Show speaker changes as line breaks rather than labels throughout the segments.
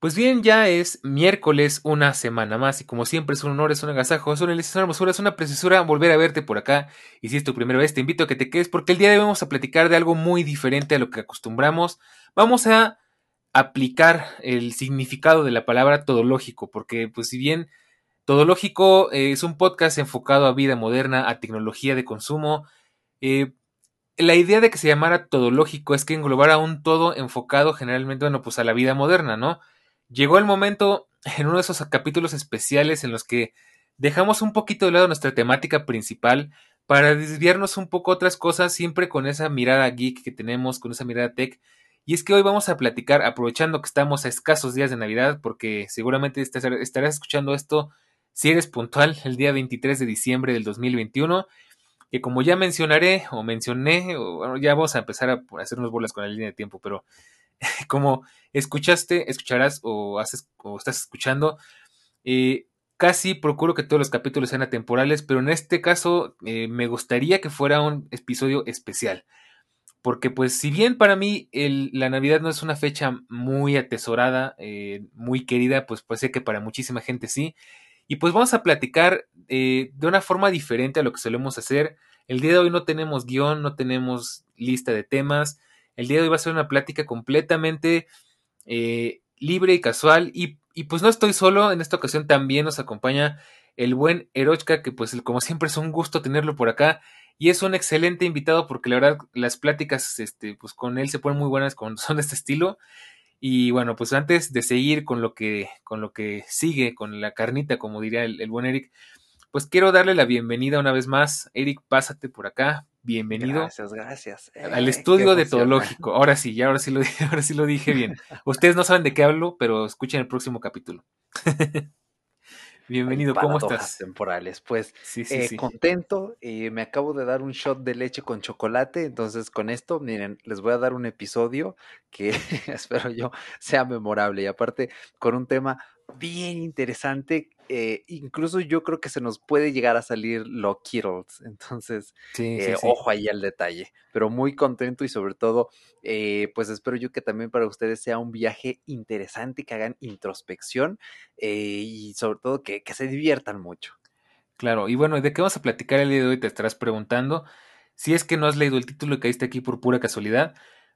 Pues bien, ya es miércoles, una semana más, y como siempre es un honor, es un agasajo, es una es una hermosura, es una preciosura volver a verte por acá. Y si es tu primera vez, te invito a que te quedes porque el día de hoy vamos a platicar de algo muy diferente a lo que acostumbramos. Vamos a aplicar el significado de la palabra todológico, porque pues si bien todológico eh, es un podcast enfocado a vida moderna, a tecnología de consumo, eh, la idea de que se llamara todológico es que englobara un todo enfocado generalmente, bueno, pues a la vida moderna, ¿no? Llegó el momento en uno de esos capítulos especiales en los que dejamos un poquito de lado nuestra temática principal para desviarnos un poco otras cosas, siempre con esa mirada geek que tenemos, con esa mirada tech. Y es que hoy vamos a platicar, aprovechando que estamos a escasos días de Navidad, porque seguramente estarás escuchando esto si eres puntual el día 23 de diciembre del 2021, que como ya mencionaré o mencioné, o, ya vamos a empezar a hacernos bolas con la línea de tiempo, pero como escuchaste, escucharás o, haces, o estás escuchando, eh, casi procuro que todos los capítulos sean atemporales, pero en este caso eh, me gustaría que fuera un episodio especial. Porque pues si bien para mí la Navidad no es una fecha muy atesorada, eh, muy querida, pues puede ser que para muchísima gente sí. Y pues vamos a platicar de una forma diferente a lo que solemos hacer. El día de hoy no tenemos guion, no tenemos lista de temas. El día de hoy va a ser una plática completamente eh, libre y casual. Y, pues no estoy solo, en esta ocasión también nos acompaña el buen Erochka, que pues como siempre es un gusto tenerlo por acá. Y es un excelente invitado porque la verdad las pláticas este, pues con él se ponen muy buenas cuando son de este estilo. Y bueno, pues antes de seguir con lo que, con lo que sigue, con la carnita, como diría el buen Eric, pues quiero darle la bienvenida una vez más. Eric, pásate por acá bienvenido.
Gracias, gracias.
al estudio de Todológico. Ahora sí, ya ahora sí lo dije, ahora sí lo dije bien. Ustedes no saben de qué hablo, pero escuchen el próximo capítulo. Bienvenido, ¿cómo estás?
temporales. Pues sí, sí, eh, contento, eh, me acabo de dar un shot de leche con chocolate, entonces con esto, miren, les voy a dar un episodio que espero yo sea memorable y aparte con un tema bien interesante. Eh, incluso yo creo que se nos puede llegar a salir lo Kittles. Entonces, eh, ojo ahí al detalle. Pero muy contento y sobre todo, eh, pues espero yo que también para ustedes sea un viaje interesante, que hagan introspección y sobre todo que, que se diviertan mucho.
Claro, y bueno, ¿de qué vamos a platicar el día de hoy? Te estarás preguntando. Si es que no has leído el título y caíste aquí por pura casualidad.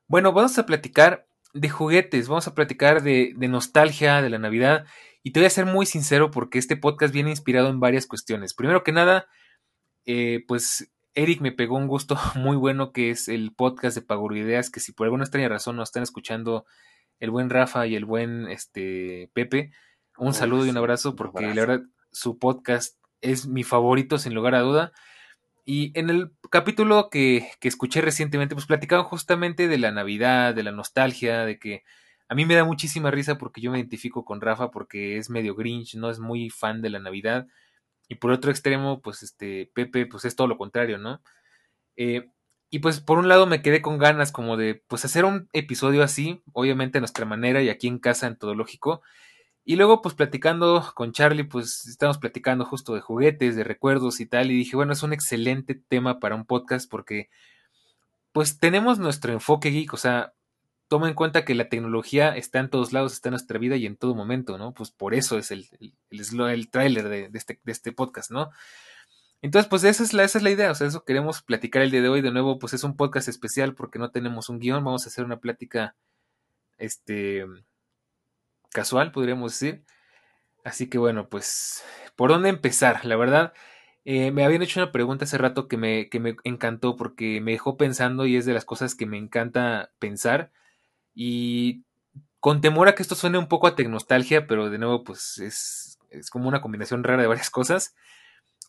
Bueno, vamos a platicar de juguetes, vamos a platicar de, de, nostalgia, de la Navidad. Y te voy a ser muy sincero porque este podcast viene inspirado en varias cuestiones. Primero que nada, eh, pues Eric me pegó un gusto muy bueno que es el podcast de Ideas, que si por alguna extraña razón nos están escuchando el buen Rafa y el buen este, Pepe, un saludo y un abrazo porque la verdad su podcast es mi favorito sin lugar a duda. Y en el capítulo que, que, escuché recientemente, pues platicaban justamente de la Navidad, de la nostalgia, de que a mí me da muchísima risa porque yo me identifico con Rafa porque es medio Grinch, no es muy fan de la Navidad. Y por otro extremo, pues este Pepe, pues es todo lo contrario, ¿no? Eh, y pues por un lado me quedé con ganas como de pues hacer un episodio así, obviamente a nuestra manera y aquí en casa en todo lógico. Y luego, pues platicando con Charlie, pues estamos platicando justo de juguetes, de recuerdos y tal. Y dije, bueno, es un excelente tema para un podcast porque, pues tenemos nuestro enfoque geek. O sea, toma en cuenta que la tecnología está en todos lados, está en nuestra vida y en todo momento, ¿no? Pues por eso es el, el, tráiler de, este, de este podcast, ¿no? Entonces, pues esa es, la, esa es la idea, o sea, eso queremos platicar el día de hoy. De nuevo, pues es un podcast especial porque no tenemos un guion, vamos a hacer una plática, este, casual, podríamos decir. Así que bueno, pues, ¿por dónde empezar? La verdad, eh, me habían hecho una pregunta hace rato que me, que me encantó porque me dejó pensando y es de las cosas que me encanta pensar. Y con temor a que esto suene un poco a tecnostalgia, pero de nuevo, pues es, es como una combinación rara de varias cosas.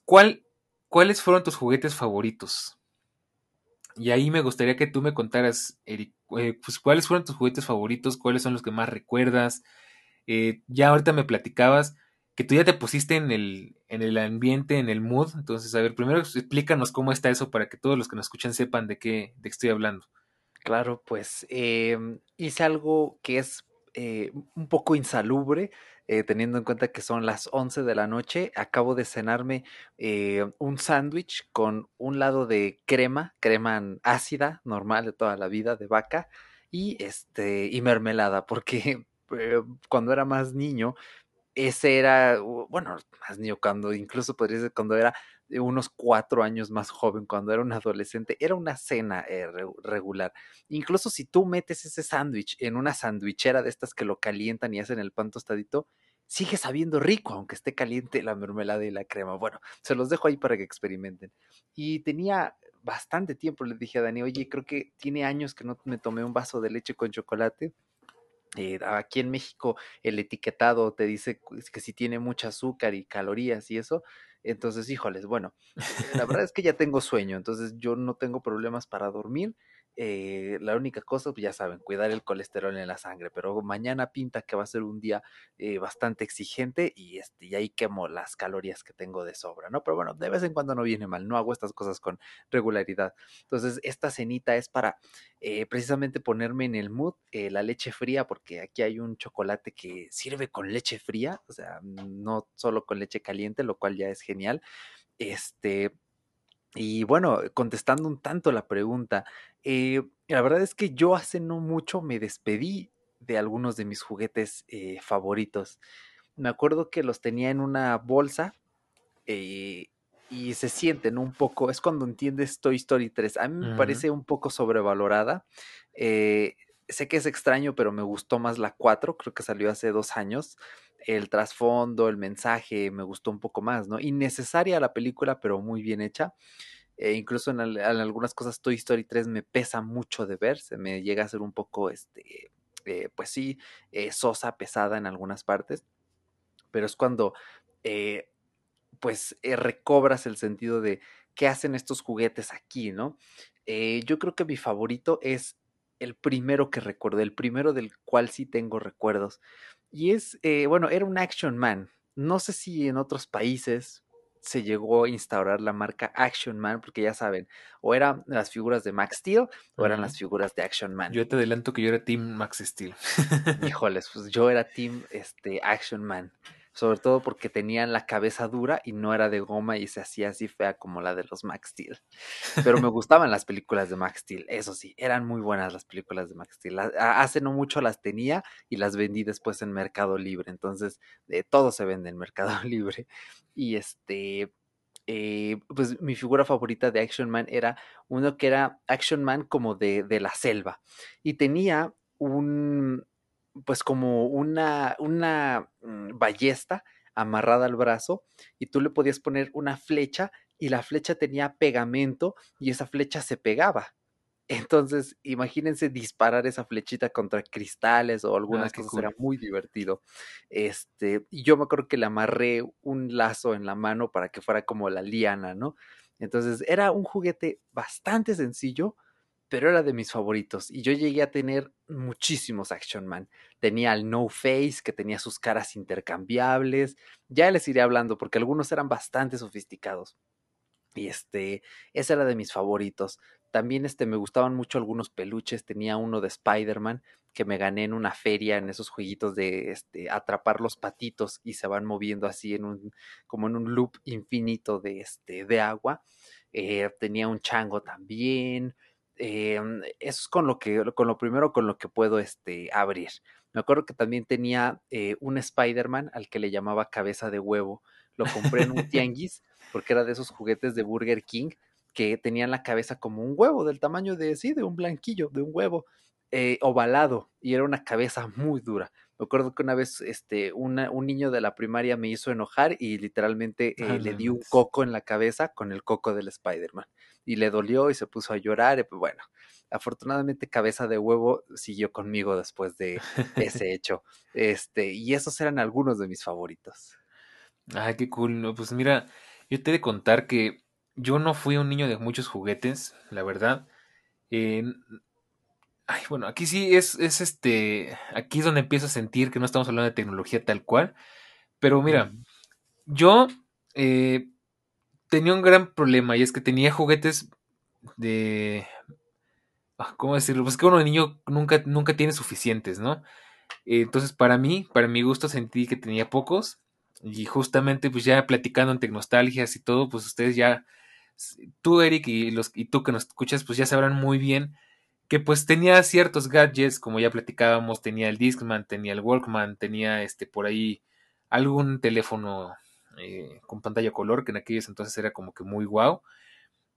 ¿Cuál, ¿Cuáles fueron tus juguetes favoritos? Y ahí me gustaría que tú me contaras, Eric, eh, pues cuáles fueron tus juguetes favoritos, cuáles son los que más recuerdas. Eh, ya ahorita me platicabas que tú ya te pusiste en el, en el ambiente, en el mood. Entonces, a ver, primero explícanos cómo está eso para que todos los que nos escuchan sepan de qué, de qué estoy hablando.
Claro, pues em, hice algo que es eh, un poco insalubre, eh, teniendo en cuenta que son las 11 de la noche. Acabo de cenarme eh, un sándwich con un lado de crema, crema ácida, normal de toda la vida, de vaca, y, este, y mermelada, porque cuando era más niño, ese era, bueno, más niño, cuando incluso podría ser cuando era unos cuatro años más joven, cuando era un adolescente, era una cena eh, regular. Incluso si tú metes ese sándwich en una sandwichera de estas que lo calientan y hacen el pan tostadito, sigue sabiendo rico, aunque esté caliente la mermelada y la crema. Bueno, se los dejo ahí para que experimenten. Y tenía bastante tiempo, le dije a Dani, oye, creo que tiene años que no me tomé un vaso de leche con chocolate. Eh, aquí en México el etiquetado te dice que si tiene mucho azúcar y calorías y eso, entonces, híjoles, bueno, la verdad es que ya tengo sueño, entonces yo no tengo problemas para dormir. Eh, la única cosa, pues ya saben, cuidar el colesterol en la sangre, pero mañana pinta que va a ser un día eh, bastante exigente y, este, y ahí quemo las calorías que tengo de sobra, ¿no? Pero bueno, de vez en cuando no viene mal, no hago estas cosas con regularidad. Entonces, esta cenita es para eh, precisamente ponerme en el mood, la leche fría, porque aquí hay un chocolate que sirve con leche fría, o sea, no solo con leche caliente, lo cual ya es genial. Este, y bueno, contestando un tanto la pregunta, eh, la verdad es que yo hace no mucho me despedí de algunos de mis juguetes eh, favoritos. Me acuerdo que los tenía en una bolsa eh, y se sienten un poco, es cuando entiendes Toy Story 3. A mí me parece un poco sobrevalorada. sé que es extraño, pero me gustó más la 4, creo que salió hace dos años. El trasfondo, el mensaje, me gustó un poco más, ¿no? Innecesaria la película, pero muy bien hecha. E incluso en, algunas cosas Toy Story 3 me pesa mucho de ver, se me llega a ser un poco, este, eh, pues sí, eh, sosa, pesada en algunas partes, pero es cuando, eh, pues, recobras el sentido de qué hacen estos juguetes aquí, ¿no? yo creo que mi favorito es el primero que recuerdo, el primero del cual sí tengo recuerdos. Y es, bueno, era un Action Man. No sé si en otros países, se llegó a instaurar la marca Action Man, porque ya saben, o eran las figuras de Max Steel o eran las figuras de Action Man.
Yo te adelanto que yo era Team Max Steel.
Híjoles, pues yo era Team este, Action Man sobre todo porque tenían la cabeza dura y no era de goma y se hacía así fea como la de los Max Steel. Pero me gustaban las películas de Max Steel, eso sí, eran muy buenas las películas de Max Steel. Hace no mucho las tenía y las vendí después en Mercado Libre, entonces de todo se vende en Mercado Libre. Y este, eh, pues mi figura favorita de Action Man era uno que era Action Man como de, de la selva y tenía un, pues como una, una mm, ballesta amarrada al brazo y tú le podías poner una flecha y la flecha tenía pegamento y esa flecha se pegaba. Entonces, imagínense disparar esa flechita contra cristales o algunas ah, cosas, era muy divertido. Este, y yo me acuerdo que le amarré un lazo en la mano para que fuera como la liana, ¿no? Entonces, era un juguete bastante sencillo, pero era de mis favoritos. Y yo llegué a tener muchísimos Action Man. Tenía al No Face, que tenía sus caras intercambiables. Ya les iré hablando, porque algunos eran bastante sofisticados. Y este, ese era de mis favoritos. También este, me gustaban mucho algunos peluches. Tenía uno de Spider-Man que me gané en una feria en esos jueguitos de este, atrapar los patitos y se van moviendo así en un, como en un loop infinito de, este, de agua. Eh, tenía un chango también. Eh, eso es con lo que, con lo primero con lo que puedo este, abrir. Me acuerdo que también tenía eh, un Spider-Man al que le llamaba cabeza de huevo. Lo compré en un tianguis porque era de esos juguetes de Burger King que tenían la cabeza como un huevo, del tamaño de, sí, de un blanquillo, de un huevo, eh, ovalado, y era una cabeza muy dura. Me acuerdo que una vez este, un niño de la primaria me hizo enojar y literalmente eh, le di un coco en la cabeza con el coco del Spider-Man. Y le dolió y se puso a llorar. Y pues bueno, afortunadamente Cabeza de Huevo siguió conmigo después de ese hecho. Este, y esos eran algunos de mis favoritos.
Ay, qué cool. pues mira, yo te he de contar que yo no fui un niño de muchos juguetes, la verdad. ay, bueno, aquí sí es, es este. Aquí es donde empiezo a sentir que no estamos hablando de tecnología tal cual. Pero mira, yo eh, tenía un gran problema y es que tenía juguetes de. Ah, ¿Cómo decirlo? Pues que uno de niño nunca, nunca tiene suficientes, ¿no? Entonces, para mí, para mi gusto, sentí que tenía pocos. Y justamente, pues ya platicando en Tecnostalgias y todo, pues ustedes ya tú, Eric, y, los, y tú que nos escuchas, pues ya sabrán muy bien que pues tenía ciertos gadgets, como ya platicábamos, tenía el Discman, tenía el Walkman, tenía este por ahí algún teléfono eh, con pantalla color, que en aquellos entonces era como que muy guau.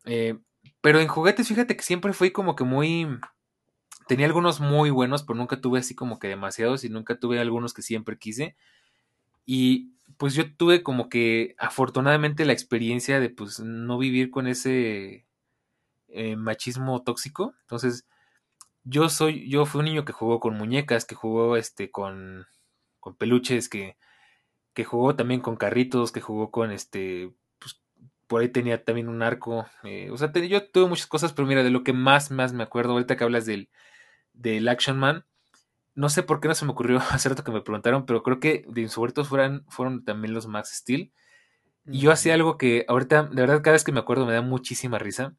Eh, pero en juguetes, fíjate que siempre fui como que muy... Tenía algunos muy buenos, pero nunca tuve así como que demasiados y nunca tuve algunos que siempre quise. Y pues yo tuve como que afortunadamente la experiencia de pues no vivir con ese eh, machismo tóxico. Entonces, yo soy, yo fui un niño que jugó con muñecas, que jugó este con, con peluches, que, que jugó también con carritos, que jugó con este, pues por ahí tenía también un arco. Eh, o sea, yo tuve muchas cosas, pero mira, de lo que más, más me acuerdo, ahorita que hablas del, del Action Man, no sé por qué no se me ocurrió hace rato que me preguntaron, pero creo que de fueron, fueron también los Max Steel. Y yo hacía algo que ahorita, de verdad, cada vez que me acuerdo me da muchísima risa.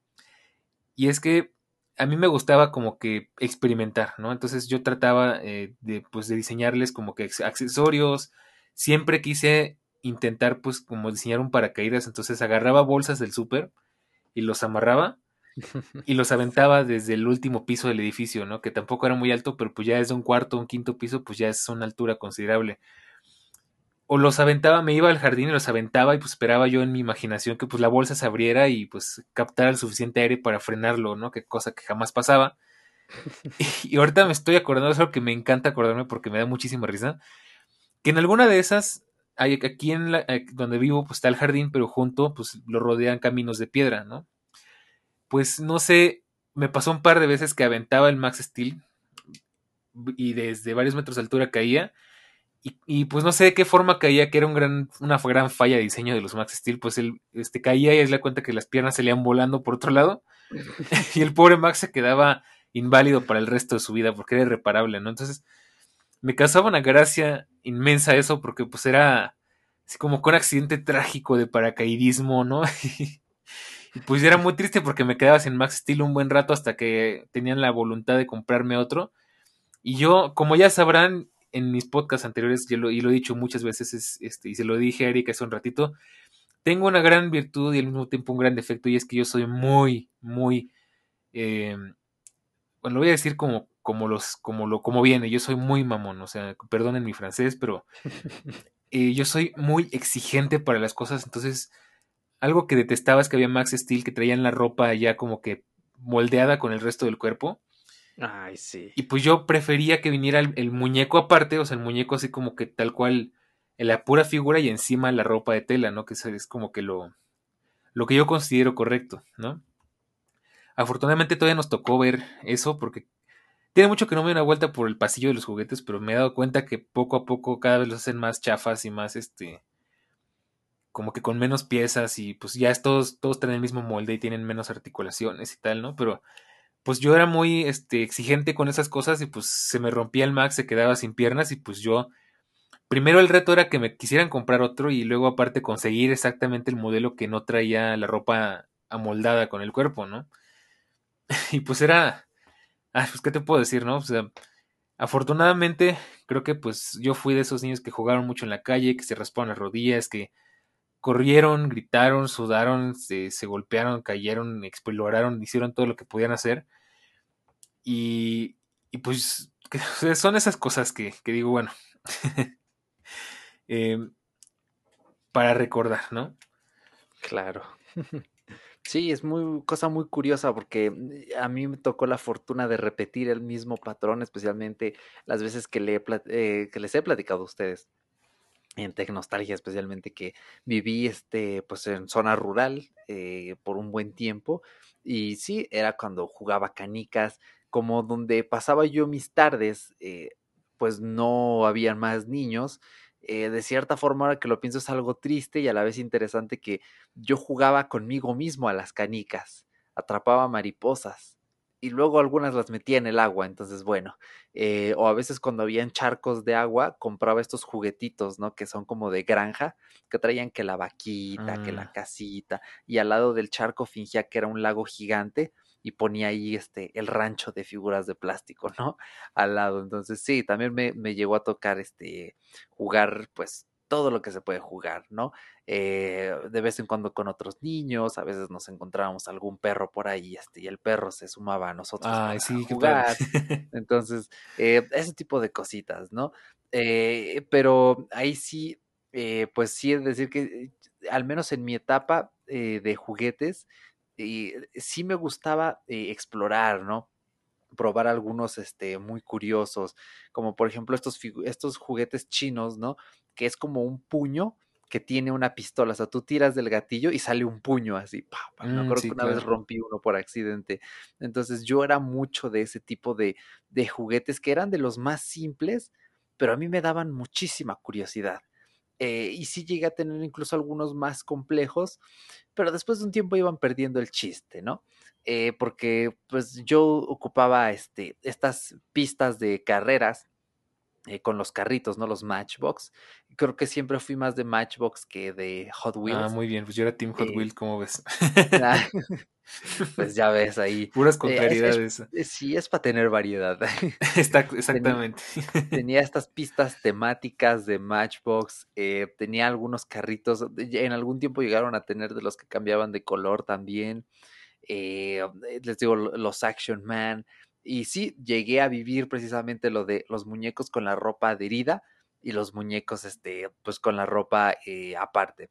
Y es que a mí me gustaba como que experimentar, ¿no? Entonces yo trataba eh, de, pues, de diseñarles como que accesorios. Siempre quise intentar, pues, como diseñar un paracaídas. Entonces agarraba bolsas del súper y los amarraba y los aventaba desde el último piso del edificio, ¿no? Que tampoco era muy alto, pero pues ya es de un cuarto, un quinto piso, pues ya es una altura considerable. O los aventaba, me iba al jardín y los aventaba y pues esperaba yo en mi imaginación que pues la bolsa se abriera y pues captara el suficiente aire para frenarlo, ¿no? Que cosa que jamás pasaba. Y, ahorita me estoy acordando, es algo que me encanta acordarme porque me da muchísima risa, que en alguna de esas, aquí en la, donde vivo pues está el jardín, pero junto pues lo rodean caminos de piedra, ¿no? pues no sé, me pasó un par de veces que aventaba el Max Steel y desde varios metros de altura caía. Y, pues no sé de qué forma caía, que era un gran, una gran falla de diseño de los Max Steel. Pues él este, caía y es la cuenta que las piernas se le iban volando por otro lado. y el pobre Max se quedaba inválido para el resto de su vida porque era irreparable, ¿no? Entonces me causaba una gracia inmensa eso porque pues era así como con un accidente trágico de paracaidismo, ¿no? pues era muy triste porque me quedaba sin Max Steel un buen rato hasta que tenían la voluntad de comprarme otro. Y yo, como ya sabrán, en mis podcasts anteriores, lo, y lo he dicho muchas veces, este, y se lo dije a Erika hace un ratito, tengo una gran virtud y al mismo tiempo un gran defecto, y es que yo soy muy, muy, eh, bueno, lo voy a decir como, como, los, como, lo, como viene, yo soy muy mamón, o sea, perdonen mi francés, pero eh, yo soy muy exigente para las cosas, entonces algo que detestaba es que había Max Steel que traían la ropa ya como que moldeada con el resto del cuerpo.
Ay, sí.
Y pues yo prefería que viniera el, muñeco aparte, o sea, el muñeco así como que tal cual, en la pura figura y encima la ropa de tela, ¿no? Que es como que lo, lo que yo considero correcto, ¿no? Afortunadamente todavía nos tocó ver eso porque tiene mucho que no me doy una vuelta por el pasillo de los juguetes, pero me he dado cuenta que poco a poco cada vez los hacen más chafas y más este como que con menos piezas y pues ya todos, todos tienen el mismo molde y tienen menos articulaciones y tal, ¿no? Pero pues yo era muy este, exigente con esas cosas y pues se me rompía el Max, se quedaba sin piernas y pues yo, primero el reto era que me quisieran comprar otro y luego aparte conseguir exactamente el modelo que no traía la ropa amoldada con el cuerpo, ¿no? y pues era, ay, pues qué te puedo decir, ¿no? O sea, afortunadamente creo que pues yo fui de esos niños que jugaron mucho en la calle, que se rasparon las rodillas, que corrieron, gritaron, sudaron, se, golpearon, cayeron, exploraron, hicieron todo lo que podían hacer. Y, y pues son esas cosas que, digo, bueno, em, para recordar, ¿no?
Claro. Sí, es muy cosa muy curiosa porque mm, a mí me tocó la fortuna de repetir el mismo patrón, especialmente las veces que, le eh, les he platicado a ustedes en Tecnostalgia, especialmente que viví este, pues en zona rural eh, por un buen tiempo. Y sí, era cuando jugaba canicas, como donde pasaba yo mis tardes, eh, pues no habían más niños eh, de cierta forma, ahora que lo pienso, es algo triste y a la vez interesante que yo jugaba conmigo mismo a las canicas, atrapaba mariposas y luego algunas las metía en el agua, entonces bueno, eh, o a veces cuando habían charcos de agua, compraba estos juguetitos, ¿no? Que son como de granja, que traían que la vaquita, que la ah. casita, y al lado del charco fingía que era un lago gigante y ponía ahí este, el rancho de figuras de plástico, ¿no? Al lado. Entonces, sí, también me, me llegó a tocar este, jugar, pues, todo lo que se puede jugar, ¿no? Eh, de vez en cuando con otros niños, a veces nos encontrábamos algún perro por ahí, este, y el perro se sumaba a nosotros para sí, jugar. Entonces, eh, ese tipo de cositas, ¿no? Eh, pero ahí sí, pues sí es decir que al menos en mi etapa de juguetes, y sí me gustaba eh, explorar, ¿no? probar algunos este, muy curiosos, como por ejemplo estos, estos juguetes chinos, ¿no? Que es como un puño que tiene una pistola, o sea, tú tiras del gatillo y sale un puño así, pa, me mm, acuerdo que una vez rompí uno por accidente, entonces yo era mucho de ese tipo de, de juguetes que eran de los más simples, pero a mí me daban muchísima curiosidad. Eh, y sí llegué a tener incluso algunos más complejos, pero después de un tiempo iban perdiendo el chiste, ¿no? Eh, porque pues yo ocupaba este, estas pistas de carreras eh, con los carritos, ¿no? Los Matchbox. Creo que siempre fui más de Matchbox que de Hot ah, Wheels.
Ah, muy bien, pues yo era Team Hot Wheels, ¿cómo ves?
Pues ya ves ahí.
Puras contrariedades.
sí, es para tener variedad.
exactamente.
Tenía, estas pistas temáticas de Matchbox, eh, tenía algunos carritos, en algún tiempo llegaron a tener de los que cambiaban de color también. Eh, les digo, los Action Man. Y sí, llegué a vivir precisamente lo de los muñecos con la ropa adherida y los muñecos, este, pues con la ropa eh, aparte.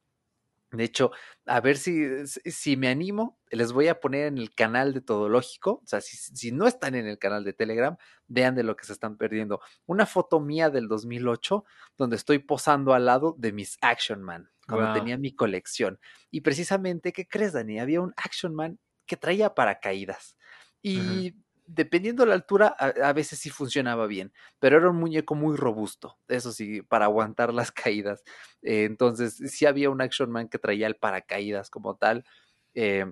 De hecho, a ver si, si me animo, les voy a poner en el canal de Todológico, o sea, si, si, no están en el canal de Telegram, vean de lo que se están perdiendo. Una foto mía del 2008 donde estoy posando al lado de mis Action Man, cuando tenía mi colección. Y precisamente, ¿qué crees, Dani? Había un Action Man que traía paracaídas. Y dependiendo de la altura, a, veces sí funcionaba bien, pero era un muñeco muy robusto, eso sí, para aguantar las caídas. Eh, entonces, sí había un Action Man que traía el paracaídas como tal. Eh,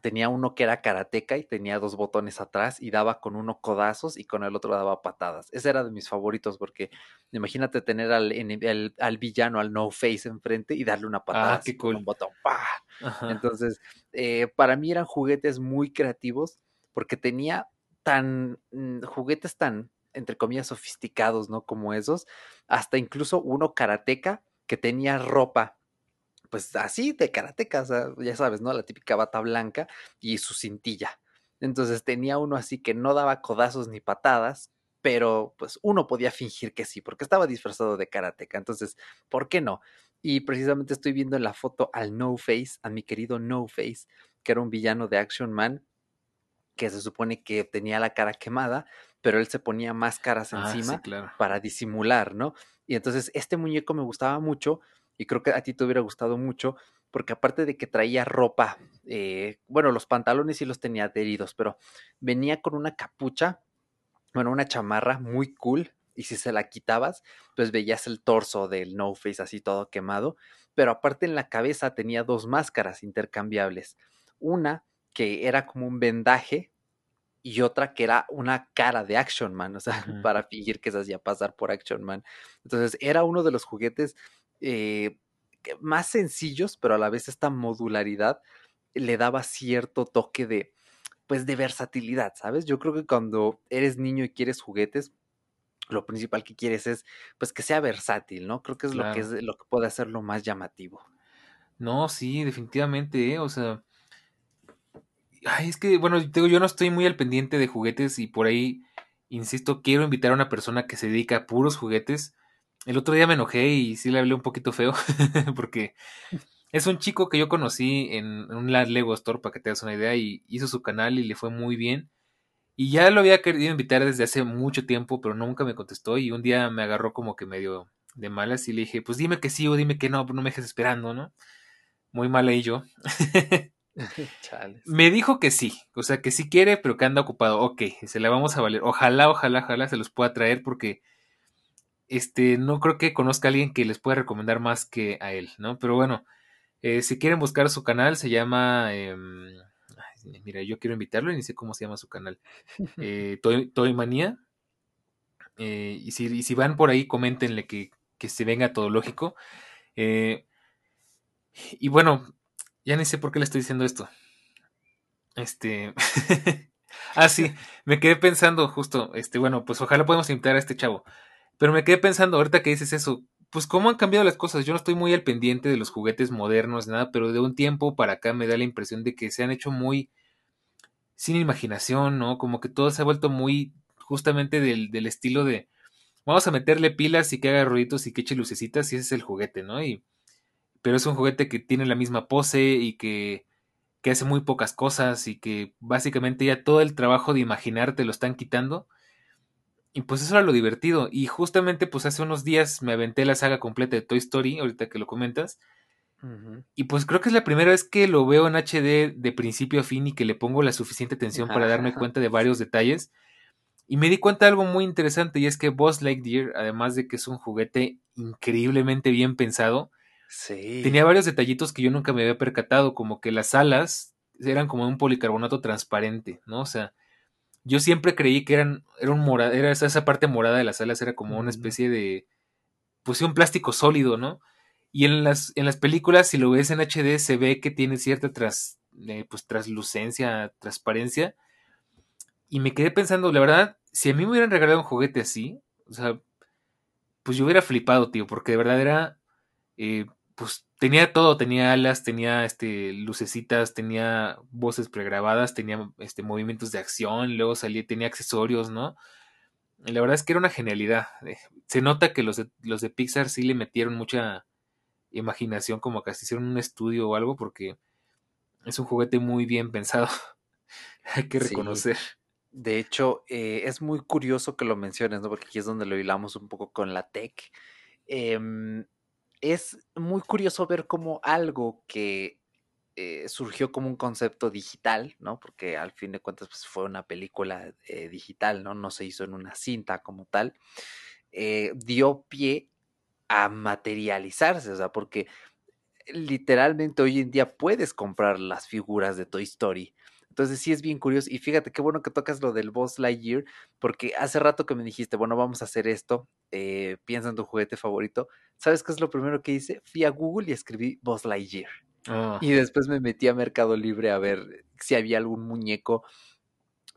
tenía uno que era karateca y tenía dos botones atrás y daba con uno codazos y con el otro daba patadas. Ese era de mis favoritos porque imagínate tener al, al villano, al No Face enfrente y darle una patada
ah, con
un botón. Entonces, eh, para mí eran juguetes muy creativos porque tenía tan mm, juguetes tan, entre comillas, sofisticados, ¿no? Como esos, hasta incluso uno karateca que tenía ropa, pues así de karateca, o sea, ya sabes, ¿no? La típica bata blanca y su cintilla. Entonces tenía uno así que no daba codazos ni patadas, pero pues uno podía fingir que sí, porque estaba disfrazado de karateca. Entonces, ¿por qué no? Y precisamente estoy viendo en la foto al No Face, a mi querido No Face, que era un villano de Action Man, que se supone que tenía la cara quemada, pero él se ponía máscaras ah, encima para disimular, ¿no? Y entonces este muñeco me gustaba mucho y creo que a ti te hubiera gustado mucho porque aparte de que traía ropa, eh, bueno, los pantalones sí los tenía adheridos, pero venía con una capucha, bueno, una chamarra muy cool y si se la quitabas, pues veías el torso del No Face así todo quemado, pero aparte en la cabeza tenía dos máscaras intercambiables, una que era como un vendaje y otra que era una cara de Action Man, o sea, para fingir que se hacía pasar por Action Man. Entonces era uno de los juguetes eh, más sencillos, pero a la vez esta modularidad le daba cierto toque de, pues, de versatilidad, ¿sabes? Yo creo que cuando eres niño y quieres juguetes, lo principal que quieres es, pues, que sea versátil, ¿no? Creo que es lo que es lo que puede hacerlo más llamativo.
No, sí, definitivamente, ¿eh? o sea, Ay, es que, bueno, digo, yo no estoy muy al pendiente de juguetes y por ahí, insisto, quiero invitar a una persona que se dedica a puros juguetes. El otro día me enojé y sí le hablé un poquito feo, porque Es un chico que yo conocí en, un Lego Store, para que te hagas una idea, y hizo su canal y le fue muy bien. Y ya lo había querido invitar desde hace mucho tiempo, pero nunca me contestó. Y un día me agarró como que medio de malas y le dije, pues dime que sí o dime que no, pero no me dejes esperando, ¿no? Muy mal ahí yo. me dijo que sí, o sea, que sí quiere, pero que anda ocupado. Ok, se la vamos a valer. Ojalá, ojalá, ojalá se los pueda traer porque este, no creo que conozca a alguien que les pueda recomendar más que a él, ¿no? Pero bueno, eh, si quieren buscar su canal, se llama... Em, mira, yo quiero invitarlo y ni sé cómo se llama su canal. Eh, Toy, Manía. Eh, y, si, si, van por ahí, coméntenle que, que se venga todo lógico. y bueno, ya ni sé por qué le estoy diciendo esto. Este. ah, sí, me quedé pensando justo, este, bueno, pues ojalá podamos invitar a este chavo. Pero me quedé pensando, ahorita que dices eso, pues cómo han cambiado las cosas. Yo no estoy muy al pendiente de los juguetes modernos, nada, pero de un tiempo para acá me da la impresión de que se han hecho muy sin imaginación, ¿no? Como que todo se ha vuelto muy justamente del, del estilo de vamos a meterle pilas y que haga ruiditos y que eche lucecitas y ese es el juguete, ¿no? Y, pero es un juguete que tiene la misma pose y que, que hace muy pocas cosas y que básicamente ya todo el trabajo de imaginarte lo están quitando y pues eso era lo divertido. Y justamente pues hace unos días me aventé la saga completa de Toy Story, ahorita que lo comentas. Y pues creo que es la primera vez que lo veo en HD de principio a fin y que le pongo la suficiente atención para darme cuenta de varios detalles. Y me di cuenta de algo muy interesante y es que Buzz Lightyear, además de que es un juguete increíblemente bien pensado, tenía varios detallitos que yo nunca me había percatado, como que las alas eran como un policarbonato transparente, ¿no? O sea, yo siempre creí que eran, era un morado, era esa, parte morada de las alas era como una especie de, pues sí, un plástico sólido, ¿no? Y en las, en las películas, si lo ves en HD, se ve que tiene cierta tras, eh, pues, traslucencia, transparencia. Y me quedé pensando, la verdad, si a mí me hubieran regalado un juguete así, o sea, pues yo hubiera flipado, tío, porque de verdad era, eh, pues tenía todo, tenía alas, tenía este lucecitas, tenía voces pregrabadas, tenía este movimientos de acción, luego salía, tenía accesorios, ¿no? la verdad es que era una genialidad. Eh, se nota que los de, los de Pixar sí le metieron mucha imaginación, como que hicieron un estudio o algo, porque es un juguete muy bien pensado. Hay que reconocer.
De hecho, eh, es muy curioso que lo menciones, ¿no? Porque aquí es donde lo hilamos un poco con la tech. Em, es muy curioso ver cómo algo que eh, surgió como un concepto digital, ¿no? Porque al fin de cuentas pues, fue una película eh, digital, ¿no? No se hizo en una cinta como tal. Eh, dio pie a materializarse, o sea, porque literalmente hoy en día puedes comprar las figuras de Toy Story entonces sí es bien curioso y fíjate qué bueno que tocas lo del Boss Lightyear, porque hace rato que me dijiste, bueno, vamos a hacer esto, eh, piensa en tu juguete favorito. ¿Sabes qué es lo primero que hice? Fui a Google y escribí Boss Lightyear. Ah. Y después me metí a Mercado Libre a ver si había algún muñeco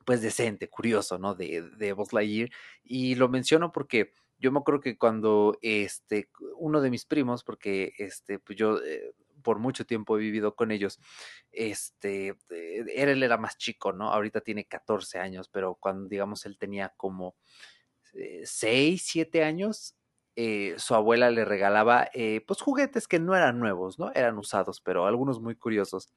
pues decente, curioso, ¿no? De, de Buzz Lightyear. Y lo menciono porque yo me acuerdo que cuando este, uno de mis primos, porque este, pues yo eh, por mucho tiempo he vivido con ellos, este, eh, él era más chico, ¿no? Ahorita tiene 14 años, pero cuando, digamos, él tenía como 6, eh, 7 años, eh, su abuela le regalaba pues juguetes que no eran nuevos, ¿no? Eran usados, pero algunos muy curiosos.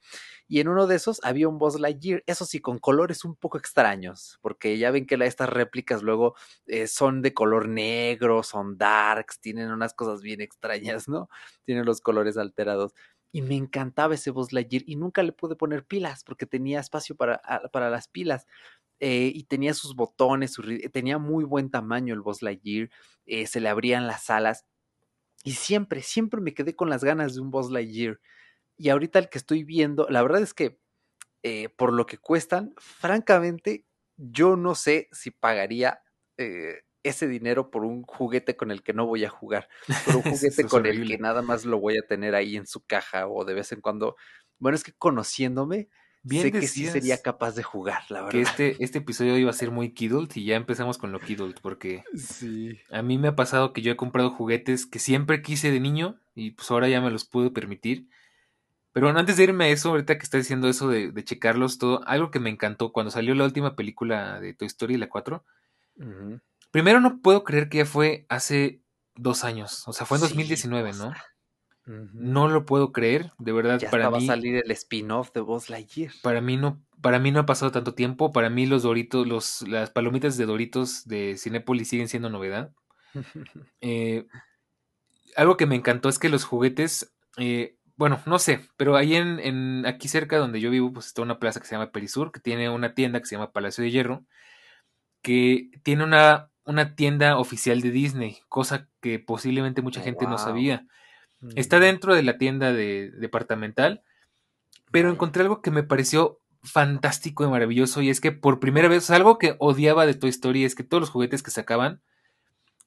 Y en uno de esos había un Buzz Lightyear, eso sí, con colores un poco extraños, porque ya ven que estas réplicas luego son de color negro, son darks, tienen unas cosas bien extrañas, ¿no? Tienen los colores alterados y me encantaba ese Buzz Lightyear y nunca le pude poner pilas porque tenía espacio para, ah, para las pilas. Eh, y tenía sus botones, tenía muy buen tamaño el Buzz Lightyear, eh, se le abrían las alas y siempre, siempre me quedé con las ganas de un Buzz Lightyear. Y ahorita el que estoy viendo, la verdad es que eh, por lo que cuestan, francamente, yo no sé si pagaría ese dinero por un juguete con el que no voy a jugar, por un juguete con el que nada más lo voy a tener ahí en su caja o de vez en cuando. Bueno, es que conociéndome, Bien sé que sí sería capaz de jugar, la verdad.
Que este, este episodio iba a ser muy Kidult y ya empezamos con lo Kidult, porque sí. a mí me ha pasado que yo he comprado juguetes que siempre quise de niño y pues ahora ya me los puedo permitir. Pero bueno, antes de irme a eso, ahorita que está diciendo eso de, checarlos todo, algo que me encantó cuando salió la última película de Toy Story, la 4, Primero no puedo creer que ya fue hace dos años, o sea, fue en 2019, ¿no? No lo puedo creer, de verdad.
Ya para mí, va a salir el spin-off de Buzz Lightyear.
Para mí no, para mí no ha pasado tanto tiempo. Para mí los Doritos, los, las palomitas de Doritos de Cinépolis siguen siendo novedad. Eh, algo que me encantó es que los juguetes, eh, bueno, no sé, pero ahí en, en, aquí cerca donde yo vivo, pues está una plaza que se llama Perisur, que tiene una tienda que se llama Palacio de Hierro, que tiene una, una tienda oficial de Disney, cosa que posiblemente mucha gente no sabía. Está dentro de la tienda de, departamental, pero encontré algo que me pareció fantástico y maravilloso y es que por primera vez, algo que odiaba de Toy Story es que todos los juguetes que sacaban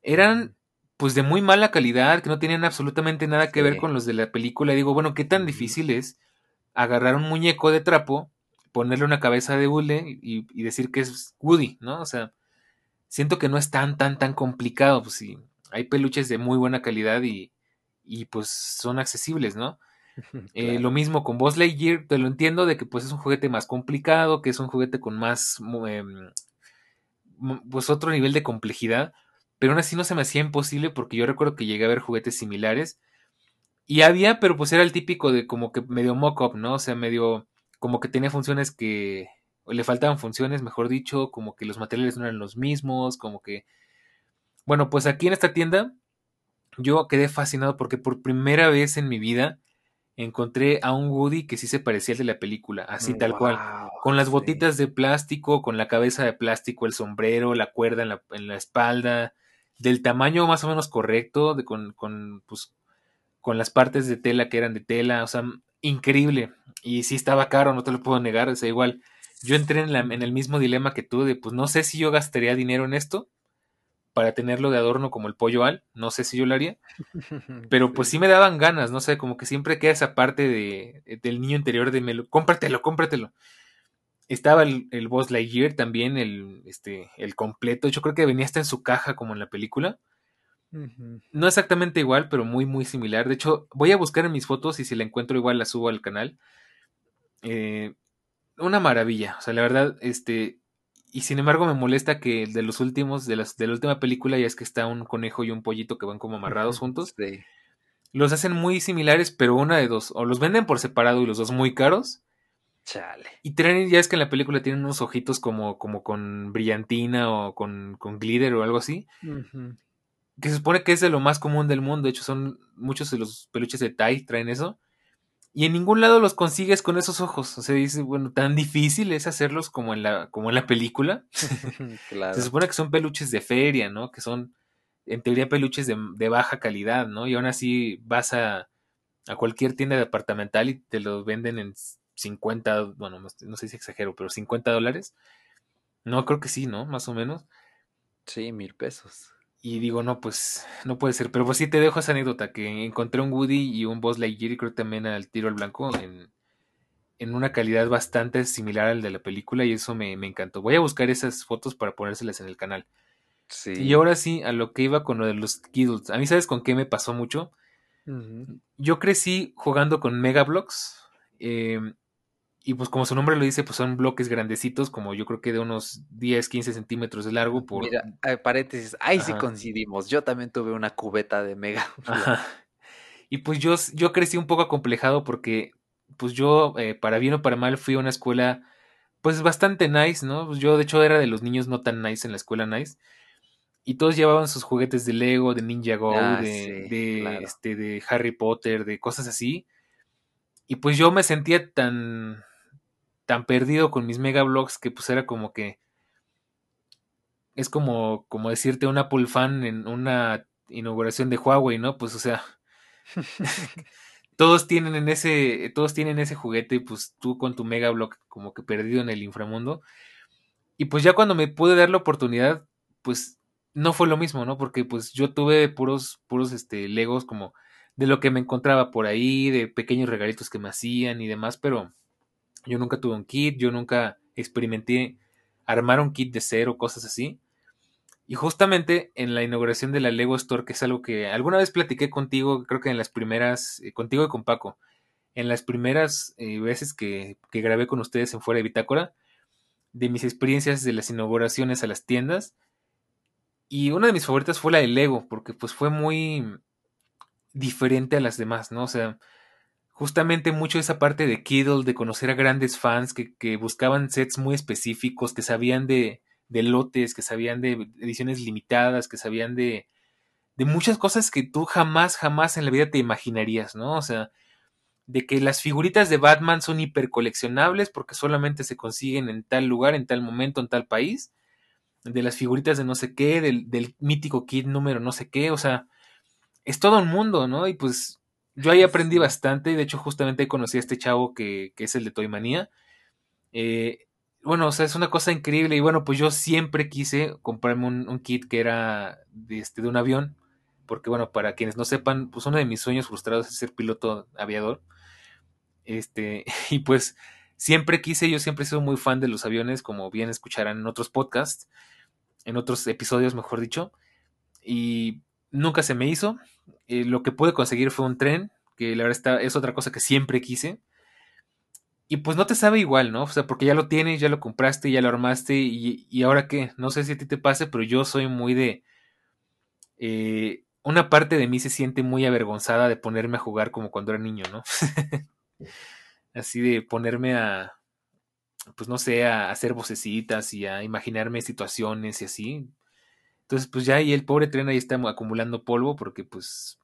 eran pues de muy mala calidad, que no tenían absolutamente nada que ver con los de la película. Y digo, bueno, qué tan difícil es agarrar un muñeco de trapo, ponerle una cabeza de hule y, y, decir que es Woody, ¿no? O sea, siento que no es tan, tan, tan complicado. Pues sí, hay peluches de muy buena calidad y, y pues son accesibles, ¿no? Eh, lo mismo con Buzz Lightyear, te lo entiendo de que pues es un juguete más complicado, que es un juguete con más, em, pues otro nivel de complejidad, pero aún así no se me hacía imposible porque yo recuerdo que llegué a ver juguetes similares y había, pero pues era el típico de como que medio mock-up, ¿no? O sea, medio como que tenía funciones que le faltaban funciones, mejor dicho, como que los materiales no eran los mismos, como que... Bueno, pues aquí en esta tienda yo quedé fascinado porque por primera vez en mi vida encontré a un Woody que sí se parecía al de la película, así tal cual, con las botitas de plástico, con la cabeza de plástico, el sombrero, la cuerda en la, espalda, del tamaño más o menos correcto, de, con, con, pues, con las partes de tela que eran de tela, o sea, increíble. Y sí estaba caro, no te lo puedo negar, o sea, igual, yo entré en, la, en el mismo dilema que tú, de pues no sé si yo gastaría dinero en esto, para tenerlo de adorno como el pollo al, no sé si yo lo haría, pero pues sí me daban ganas, no sé, como que siempre queda esa parte de, del niño interior de me cómpratelo, cómpratelo. Estaba el, el Boss Lightyear también, el, este, el completo, yo creo que venía hasta en su caja como en la película. No exactamente igual, pero muy, muy similar. De hecho, voy a buscar en mis fotos y si la encuentro igual la subo al canal. Eh, una maravilla. O sea, la verdad, este, y sin embargo me molesta que de los últimos, de, las, de la última película, ya es que está un conejo y un pollito que van como amarrados juntos. Los hacen muy similares, pero una de dos. O los venden por separado y los dos muy caros.
Chale.
Y tienen, ya es que en la película tienen unos ojitos como, como con brillantina o con, con glitter o algo así. Que se supone que es de lo más común del mundo. De hecho, son muchos de los peluches de Tai traen eso. Y en ningún lado los consigues con esos ojos. O sea, dice, bueno, tan difícil es hacerlos como en la, como en la película. Se supone que son peluches de feria, ¿no? Que son, en teoría, peluches de, de baja calidad, ¿no? Y aún así vas a, a, cualquier tienda departamental y te los venden en 50, bueno, no sé si exagero, pero 50 dólares. No, creo que sí, ¿no? Más o menos.
Sí, mil pesos.
Y digo, no, pues no puede ser. Pero pues sí te dejo esa anécdota, que encontré un Woody y un Buzz Lightyear y creo también al tiro al blanco en, en una calidad bastante similar al de la película y eso me, me, encantó. Voy a buscar esas fotos para ponérselas en el canal. Sí. Y ahora sí, a lo que iba con lo de los Kiddles. A mí, ¿sabes con qué me pasó mucho? Yo crecí jugando con Mega Blocks. Eh, y pues como su nombre lo dice, pues son bloques grandecitos, como yo creo que de unos 10, 15 centímetros de largo. Por...
Mira, eh, paréntesis, ahí sí coincidimos. Yo también tuve una cubeta de mega.
Y pues yo, yo crecí un poco acomplejado porque pues yo, eh, para bien o para mal, fui a una escuela pues bastante nice, ¿no? Pues yo de hecho era de los niños no tan nice en la escuela nice. Y todos llevaban sus juguetes de Lego, de Ninja Go, ah, de, de, este, de Harry Potter, de cosas así. Y pues yo me sentía tan tan perdido con mis mega blogs que pues era como que es como, como decirte un Apple fan en una inauguración de Huawei, ¿no? Pues o sea, todos tienen en ese, todos tienen ese juguete y pues tú con tu mega blog como que perdido en el inframundo. Y pues ya cuando me pude dar la oportunidad, pues no fue lo mismo, ¿no? Porque pues yo tuve puros, puros este, legos como de lo que me encontraba por ahí, de pequeños regalitos que me hacían y demás, pero yo nunca tuve un kit, yo nunca experimenté armar un kit de cero, cosas así. Y justamente en la inauguración de la Lego Store, que es algo que alguna vez platiqué contigo, creo que en las primeras, eh, contigo y con Paco, en las primeras eh, veces que, que, grabé con ustedes en Fuera de Bitácora, de mis experiencias de las inauguraciones a las tiendas. Y una de mis favoritas fue la de Lego, porque pues fue muy... diferente a las demás, ¿no? O sea, justamente mucho esa parte de Kiddle, de conocer a grandes fans que, que buscaban sets muy específicos, que sabían de, de, lotes, que sabían de ediciones limitadas, que sabían de, de muchas cosas que tú jamás, jamás en la vida te imaginarías, ¿no? O sea, de que las figuritas de Batman son hipercoleccionables porque solamente se consiguen en tal lugar, en tal momento, en tal país, de las figuritas de no sé qué, del, del mítico kit número no sé qué, o sea, es todo un mundo, ¿no? Y pues yo ahí aprendí bastante, de hecho justamente conocí a este chavo que, que es el de Toy Manía. Eh, bueno, o sea, es una cosa increíble y bueno, pues yo siempre quise comprarme un, kit que era de, este, de un avión, porque bueno, para quienes no sepan, pues uno de mis sueños frustrados es ser piloto aviador. Este, y pues siempre quise, yo siempre he sido muy fan de los aviones, como bien escucharán en otros podcasts, en otros episodios, mejor dicho, y nunca se me hizo. Eh, lo que pude conseguir fue un tren, que la verdad está, es otra cosa que siempre quise. Y pues no te sabe igual, ¿no? O sea, porque ya lo tienes, ya lo compraste, ya lo armaste, y, y ahora qué, no sé si a ti te pase, pero yo soy muy de... Eh, una parte de mí se siente muy avergonzada de ponerme a jugar como cuando era niño, ¿no? Así de ponerme a, pues no sé, a hacer vocecitas y a imaginarme situaciones y así. Entonces, pues ya y el pobre tren ahí está acumulando polvo porque pues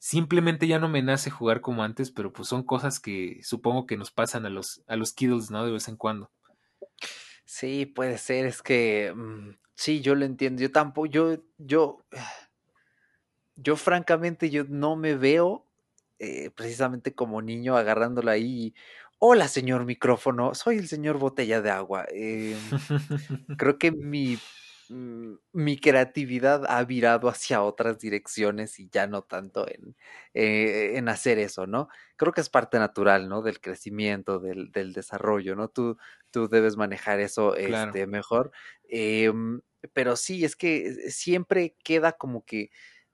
simplemente ya no me nace jugar como antes, pero pues son cosas que supongo que nos pasan a los, a los Kiddles, ¿no? De vez en cuando.
Sí, puede ser, es que mm, sí, yo lo entiendo. Yo tampoco, yo, yo, yo francamente, yo no me veo eh, precisamente como niño agarrándolo ahí. Hola, señor micrófono, soy el señor botella de agua. Em, creo que mi mi creatividad ha virado hacia otras direcciones y ya no tanto en, eh, en hacer eso, ¿no? Creo que es parte natural, ¿no? Del crecimiento, del, del desarrollo, ¿no? Tú, tú debes manejar eso este, mejor. Em, pero sí, es que eh, siempre queda como que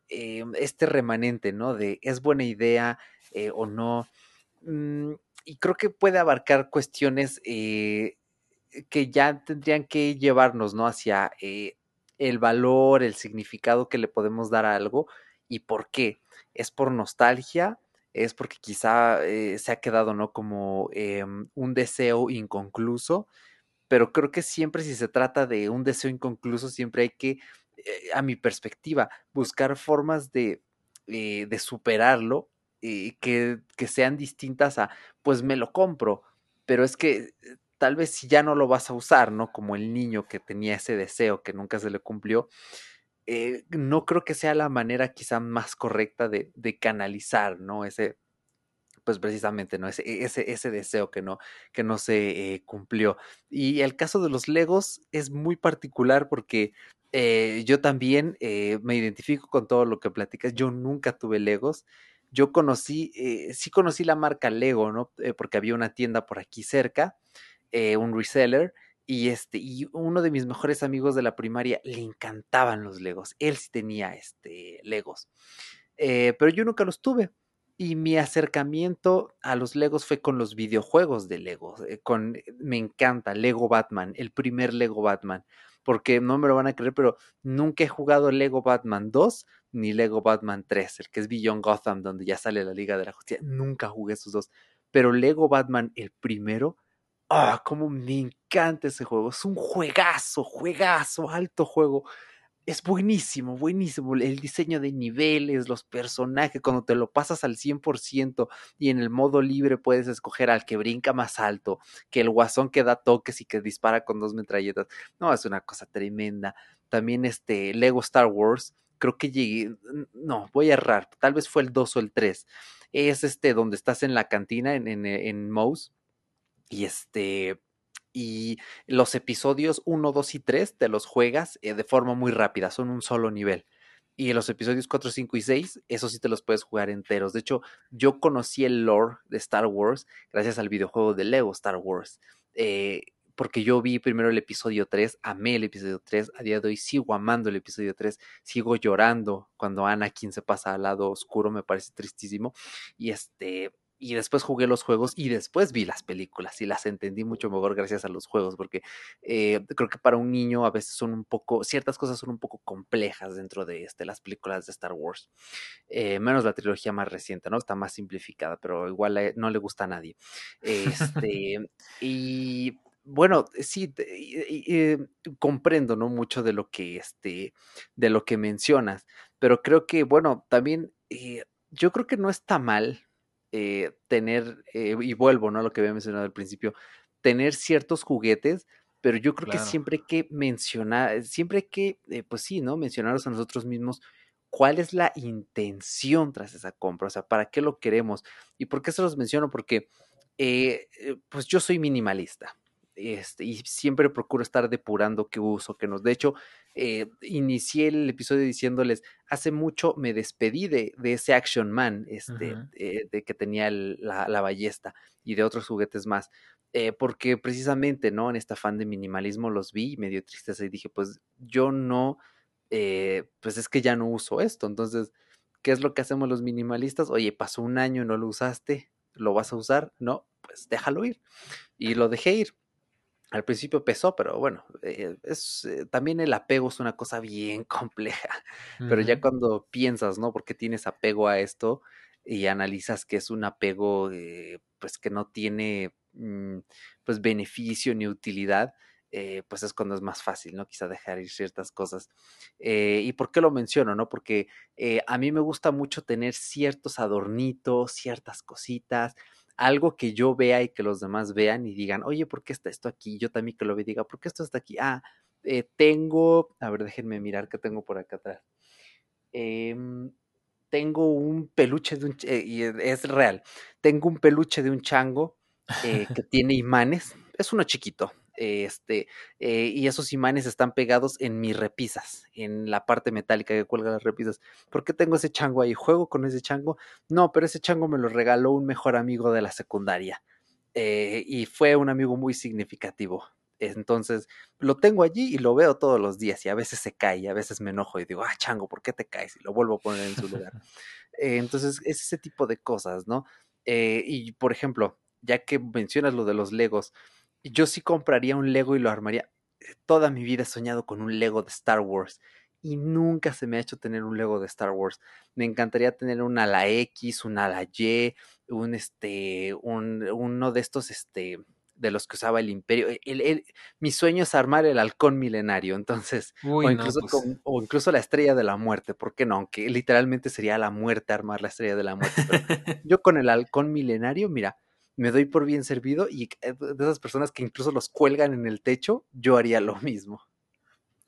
em, este remanente, ¿no? De es buena idea eh, o no. Mm, y creo que puede abarcar cuestiones que ya tendrían que llevarnos, ¿no? Hacia eh, el valor, el significado que le podemos dar a algo y por qué. ¿Es por nostalgia? ¿Es porque quizá eh, se ha quedado, ¿no? Como em, un deseo inconcluso? Pero creo que siempre si se trata de un deseo inconcluso, siempre hay que, eh, a mi perspectiva, buscar formas de, de superarlo que, que sean distintas a, pues me lo compro, pero es que tal vez si ya no lo vas a usar, ¿no? Como el niño que tenía ese deseo que nunca se le cumplió, eh, no creo que sea la manera quizá más correcta de, canalizar, ¿no? Ese, pues precisamente, ¿no? Ese, ese, ese deseo que no, que no se eh, cumplió. Y el caso de los Legos es muy particular porque eh, yo también me identifico con todo lo que platicas. Yo nunca tuve Legos. Yo conocí, sí conocí la marca Lego, ¿no? porque había una tienda por aquí cerca eh, un reseller, y este, y uno de mis mejores amigos de la primaria le encantaban los Legos. Él sí tenía este Legos. Eh, pero yo nunca los tuve. Y mi acercamiento a los Legos fue con los videojuegos de Legos. Eh, con, me encanta Lego Batman, el primer Lego Batman. Porque no me lo van a creer, pero nunca he jugado Lego Batman 2 ni Lego Batman 3, el que es Beyond Gotham, donde ya sale la Liga de la Justicia. Nunca jugué esos dos. Pero Lego Batman, el primero, Ah, cómo me encanta ese juego. Es un juegazo, juegazo, alto juego. Es buenísimo, buenísimo. El diseño de niveles, los personajes, cuando te lo pasas al 100% y en el modo libre puedes escoger al que brinca más alto, que el guasón que da toques y que dispara con dos metralletas. No, es una cosa tremenda. También este Lego Star Wars, creo que llegué, no, voy a errar, tal vez fue el 2 o el 3. Es este donde estás en la cantina en, en, en Mouse y este. Y los episodios 1, 2 y 3 te los juegas eh, de forma muy rápida, son un solo nivel. Y los episodios 4, 5 y 6, eso sí te los puedes jugar enteros. De hecho, yo conocí el lore de Star Wars gracias al videojuego de Lego Star Wars. Eh, porque yo vi primero el episodio 3, amé el episodio 3, a día de hoy sigo amando el episodio 3, sigo llorando cuando Anakin se pasa al lado oscuro, me parece tristísimo. Y este, y después jugué los juegos y después vi las películas y las entendí mucho mejor gracias a los juegos, porque eh, creo que para un niño a veces son un poco, ciertas cosas son un poco complejas dentro de este, las películas de Star Wars, eh, menos la trilogía más reciente, ¿no? Está más simplificada, pero igual no le gusta a nadie. Este, y bueno, sí, eh, comprendo, ¿no? Mucho de lo que, este, de lo que mencionas, pero creo que, bueno, también yo creo que no está mal eh, tener, eh, y vuelvo ¿no? a lo que había mencionado al principio, tener ciertos juguetes, pero yo creo que siempre hay que mencionar, siempre hay que, eh, pues sí, ¿no? Mencionarlos a nosotros mismos cuál es la intención tras esa compra, o sea, para qué lo queremos. ¿Y por qué se los menciono? Porque, pues yo soy minimalista. Este, y siempre procuro estar depurando qué uso, qué no. De hecho, eh, inicié el episodio diciéndoles, hace mucho me despedí de, ese Action Man, este, eh, de que tenía la, ballesta y de otros juguetes más. Eh, porque precisamente, ¿no? En esta fan de minimalismo los vi y me dio tristeza y dije, pues yo no, pues es que ya no uso esto. Entonces, ¿qué es lo que hacemos los minimalistas? Oye, pasó un año, no lo usaste, ¿lo vas a usar? No, pues déjalo ir. Y lo dejé ir al principio pesó, pero bueno, eh, es, eh, también el apego es una cosa bien compleja, pero ya cuando piensas, ¿no? Porque tienes apego a esto y analizas que es un apego, eh, pues que no tiene, mm, pues beneficio ni utilidad, pues es cuando es más fácil, ¿no? Quizá dejar ir ciertas cosas. ¿Y por qué lo menciono, no? Porque a mí me gusta mucho tener ciertos adornitos, ciertas cositas, algo que yo vea y que los demás vean y digan, oye, ¿por qué está esto aquí? Yo también que lo vea y diga, ¿por qué esto está aquí? Ah, eh, tengo, a ver, déjenme mirar qué tengo por acá atrás. Em, tengo un peluche de un, eh, y es real, tengo un peluche de un chango eh, que tiene imanes, es uno chiquito, este, eh, y esos imanes están pegados en mis repisas, en la parte metálica que cuelga las repisas. ¿Por qué tengo ese chango ahí? ¿Juego con ese chango? No, pero ese chango me lo regaló un mejor amigo de la secundaria. Eh, y fue un amigo muy significativo. Entonces lo tengo allí y lo veo todos los días y a veces se cae y a veces me enojo y digo, ah, chango, ¿por qué te caes? Y lo vuelvo a poner en su lugar. Eh, entonces es ese tipo de cosas, ¿no? y por ejemplo, ya que mencionas lo de los legos, yo sí compraría un Lego y lo armaría. Toda mi vida he soñado con un Lego de Star Wars y nunca se me ha hecho tener un Lego de Star Wars. Me encantaría tener un ala X, un ala Y, un este, un, uno de estos, este, de los que usaba el Imperio. El, mi sueño es armar el halcón milenario, entonces, o, incluso pues o, incluso la estrella de la muerte, ¿por qué no? Aunque literalmente sería la muerte armar la estrella de la muerte. yo con el halcón milenario, mira, me doy por bien servido y eh, de esas personas que incluso los cuelgan en el techo, yo haría lo mismo.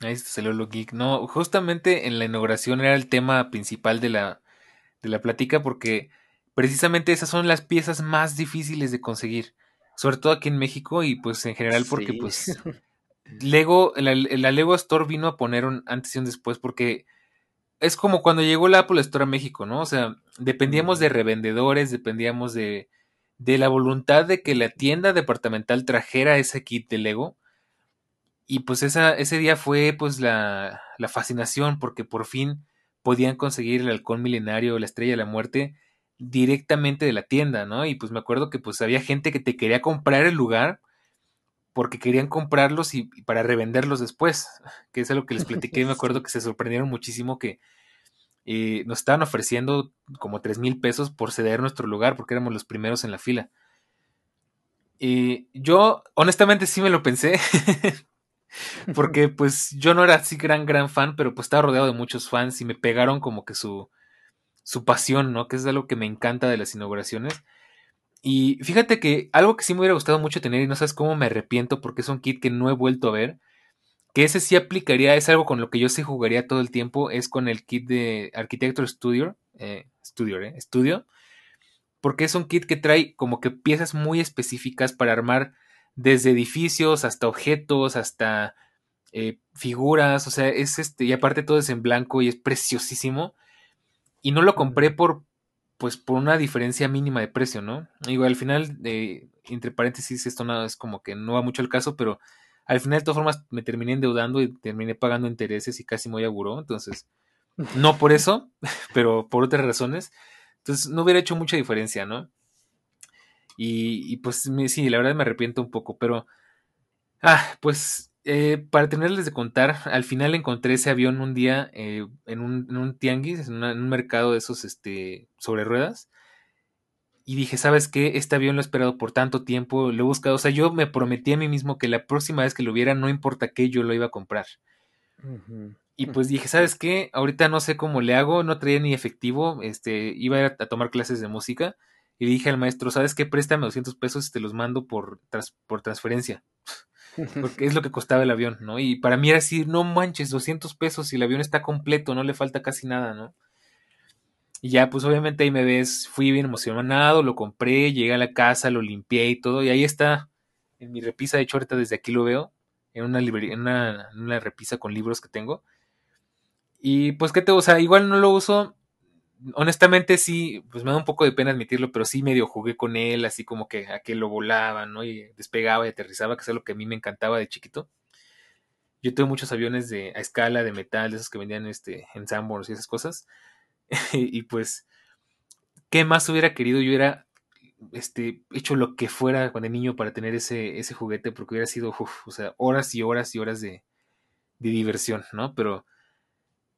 Ahí se salió lo geek. No, justamente en la inauguración era el tema principal de la, de la plática porque precisamente esas son las piezas más difíciles de conseguir. Sobre todo aquí en México y pues en general porque pues Lego, la, la, Lego Store vino a poner un antes y un después porque es como cuando llegó la Apple Store a México, ¿no? O sea, dependíamos de revendedores, dependíamos de de la voluntad de que la tienda departamental trajera ese kit de Lego. Y pues esa, ese día fue pues la, la fascinación porque por fin podían conseguir el halcón milenario, la estrella de la muerte directamente de la tienda, ¿no? Y pues me acuerdo que pues había gente que te quería comprar el lugar porque querían comprarlos y, y para revenderlos después, que es algo que les platiqué, me acuerdo que se sorprendieron muchísimo que y nos estaban ofreciendo como tres mil pesos por ceder nuestro lugar porque éramos los primeros en la fila. Y yo, honestamente, sí me lo pensé. porque pues yo no era así gran, gran fan, pero pues estaba rodeado de muchos fans y me pegaron como que su, su pasión, ¿no? Que es algo que me encanta de las inauguraciones. Y fíjate que algo que sí me hubiera gustado mucho tener y no sabes cómo me arrepiento porque es un kit que no he vuelto a ver que ese sí aplicaría, es algo con lo que yo sí jugaría todo el tiempo, es con el kit de Architecture Studio, eh, Studio, eh, Studio, porque es un kit que trae como que piezas muy específicas para armar desde edificios hasta objetos, hasta eh, figuras, o sea, es este, y aparte todo es en blanco y es preciosísimo. Y no lo compré por, pues, por una diferencia mínima de precio, ¿no? Digo, al final, entre paréntesis, esto nada es como que no va mucho al caso, pero al final, de todas formas, me terminé endeudando y terminé pagando intereses y casi me voy a buró. Entonces, no por eso, pero por otras razones. Entonces, no hubiera hecho mucha diferencia, ¿no? Y, pues sí, la verdad me arrepiento un poco, pero... Ah, pues eh, para tenerles de contar, al final encontré ese avión un día eh, en, un, en, un, tianguis, en, un mercado de esos este, sobre ruedas. Y dije, ¿sabes qué? Este avión lo he esperado por tanto tiempo, lo he buscado. O sea, yo me prometí a mí mismo que la próxima vez que lo viera, no importa qué, yo lo iba a comprar. Y pues dije, ¿sabes qué? Ahorita no sé cómo le hago, no traía ni efectivo, este, iba a, ir a tomar clases de música. Y dije al maestro, ¿sabes qué? Préstame 200 pesos y te los mando por, por transferencia. Porque es lo que costaba el avión, ¿no? Y para mí era así, no manches, 200 pesos y el avión está completo, no le falta casi nada, ¿no? Y ya, pues obviamente ahí me ves, fui bien emocionado, lo compré, llegué a la casa, lo limpié y todo, y ahí está, en mi repisa, de hecho ahorita desde aquí lo veo, en una una, repisa con libros que tengo. Y pues, ¿qué te o sea, igual no lo uso, honestamente sí, pues me da un poco de pena admitirlo, pero sí medio jugué con él, así como que a que lo volaba, ¿no? Y despegaba y aterrizaba, que es lo que a mí me encantaba de chiquito. Yo tuve muchos aviones de a escala, de metal, esos que vendían este, en y esas cosas. y pues, ¿qué más hubiera querido? Yo hubiera este, hecho lo que fuera cuando niño para tener ese, ese juguete, porque hubiera sido, o sea, horas y horas y horas de, de diversión, ¿no? Pero,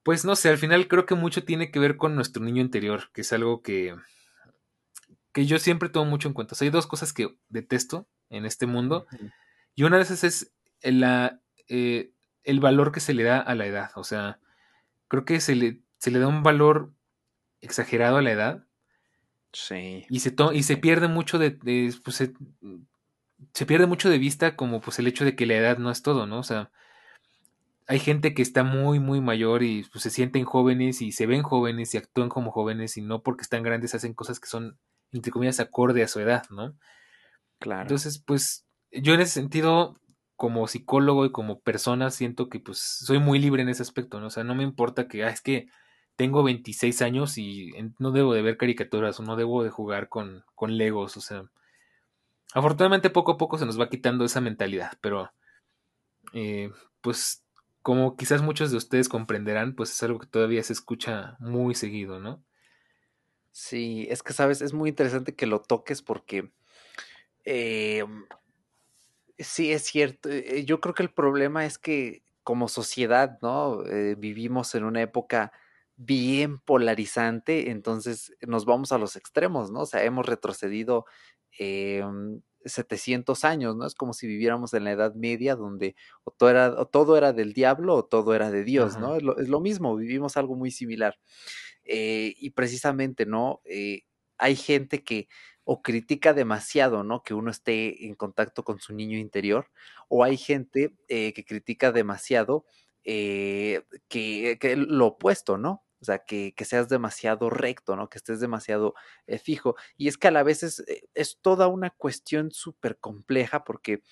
pues no sé, al final creo que mucho tiene que ver con nuestro niño interior, que es algo que, que yo siempre tomo mucho en cuenta. O sea, hay dos cosas que detesto en este mundo, y una de esas es la, eh, el valor que se le da a la edad. O sea, creo que se le, se le da un valor exagerado a la edad.
Sí.
Y se, y se pierde mucho de, pues se, pierde mucho de vista como pues el hecho de que la edad no es todo, ¿no? O sea, hay gente que está muy, muy mayor y pues, se sienten jóvenes y se ven jóvenes y actúan como jóvenes y no porque están grandes hacen cosas que son, entre comillas, acorde a su edad, ¿no?
Claro.
Entonces, pues yo en ese sentido, como psicólogo y como persona, siento que pues soy muy libre en ese aspecto, ¿no? O sea, no me importa que, ah, es que tengo 26 años y no debo de ver caricaturas o no debo de jugar con, con Legos, o sea, afortunadamente poco a poco se nos va quitando esa mentalidad, pero eh, pues como quizás muchos de ustedes comprenderán, pues es algo que todavía se escucha muy seguido, ¿no?
Sí, es que sabes, es muy interesante que lo toques porque eh, sí es cierto. Eh, yo creo que el problema es que como sociedad, ¿no? vivimos en una época bien polarizante, entonces nos vamos a los extremos, ¿no? O sea, hemos retrocedido 700 em, años, ¿no? Es como si viviéramos en la Edad Media, donde o todo era, todo era del diablo o todo era de Dios, ¿no? Es lo, mismo, vivimos algo muy similar. Eh, y precisamente, ¿no? Eh, hay gente que o critica demasiado, ¿no? Que uno esté en contacto con su niño interior, o hay gente eh, que critica demasiado que, que, lo opuesto, ¿no? O sea, que, seas demasiado recto, ¿no? Que estés demasiado eh, fijo. Y es que a la vez es, eh, toda una cuestión súper compleja porque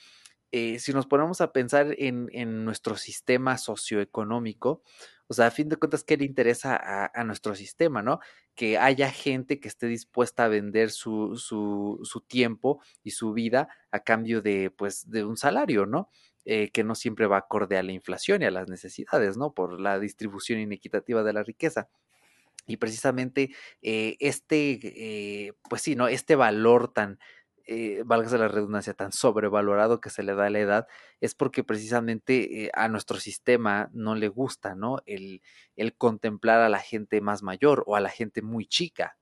eh, si nos ponemos a pensar en, nuestro sistema socioeconómico, o sea, a fin de cuentas, ¿qué le interesa a, nuestro sistema, no? Que haya gente que esté dispuesta a vender su, su, su tiempo y su vida a cambio de, pues, de un salario, ¿no? Eh, que no siempre va acorde a la inflación y a las necesidades, ¿no? Por la distribución inequitativa de la riqueza. Y precisamente eh, este, eh, pues sí, ¿no? Este valor tan, válgase la redundancia, tan sobrevalorado que se le da a la edad, es porque precisamente a nuestro sistema no le gusta, ¿no? El, el contemplar a la gente más mayor o a la gente muy chica.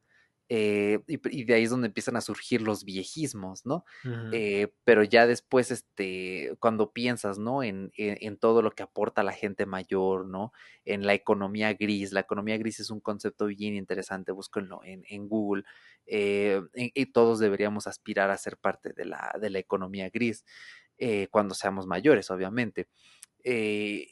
Eh, y, de ahí es donde empiezan a surgir los viejismos, ¿no? Eh, pero ya después, este, cuando piensas, ¿no? En, en, todo lo que aporta la gente mayor, ¿no? En la economía gris. La economía gris es un concepto bien interesante, búsquenlo en, en Google. Eh, y, todos deberíamos aspirar a ser parte de la, de la economía gris cuando seamos mayores, obviamente. Eh,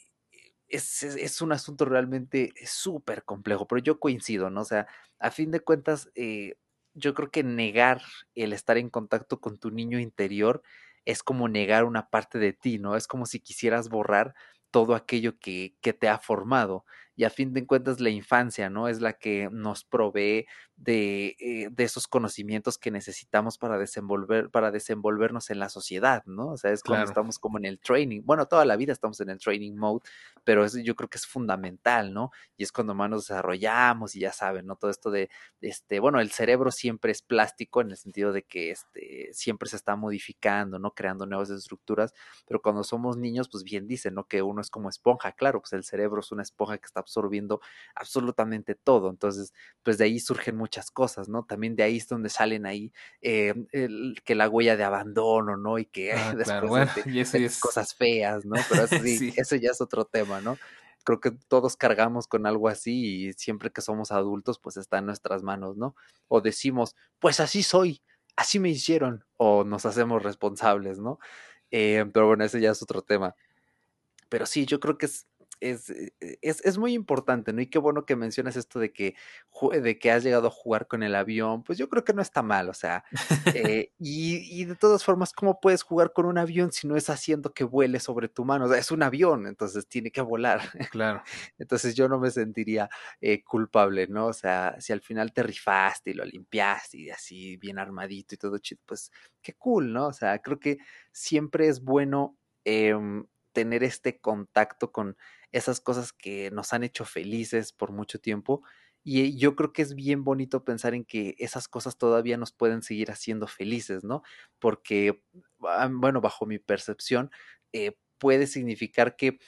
es, un asunto realmente súper complejo, pero yo coincido, ¿no? O sea, a fin de cuentas, eh, yo creo que negar el estar en contacto con tu niño interior es como negar una parte de ti, ¿no? Es como si quisieras borrar todo aquello que, que te ha formado. Y a fin de cuentas la infancia, ¿no? Es la que nos provee de, eh, de esos conocimientos que necesitamos para desenvolver, para desenvolvernos en la sociedad, ¿no? O sea, es cuando estamos como en el training, bueno, toda la vida estamos en el training mode, pero eso yo creo que es fundamental, ¿no? Y es cuando más nos desarrollamos y ya saben, ¿no? Todo esto de, este, bueno, el cerebro siempre es plástico en el sentido de que este, siempre se está modificando, ¿no? Creando nuevas estructuras, pero cuando somos niños, pues bien dicen, ¿no? Que uno es como esponja, claro, pues el cerebro es una esponja que está absorbiendo absolutamente todo, entonces, pues de ahí surgen muchas cosas, ¿no? También de ahí es donde salen ahí eh, que la huella de abandono, ¿no? Y que ah, después es... cosas feas, ¿no? Pero sí, eso ya es otro tema, ¿no? Creo que todos cargamos con algo así y siempre que somos adultos, pues está en nuestras manos, ¿no? O decimos, pues así soy, así me hicieron, o nos hacemos responsables, ¿no? Eh, pero bueno, ese ya es otro tema. Pero sí, yo creo que es, es, eh, es, es, muy importante, ¿no? Y qué bueno que mencionas esto de que, de que has llegado a jugar con el avión, pues yo creo que no está mal, o sea, eh, y, y, de todas formas, ¿cómo puedes jugar con un avión si no es haciendo que vuele sobre tu mano? O sea, es un avión, entonces tiene que volar.
Claro.
entonces yo no me sentiría eh, culpable, ¿no? O sea, si al final te rifaste y lo limpiaste y así bien armadito y todo chido, pues qué cool, ¿no? O sea, creo que siempre es bueno em, tener este contacto con esas cosas que nos han hecho felices por mucho tiempo. Y yo creo que es bien bonito pensar en que esas cosas todavía nos pueden seguir haciendo felices, ¿no? Porque, ah, bueno, bajo mi percepción, eh, puede significar que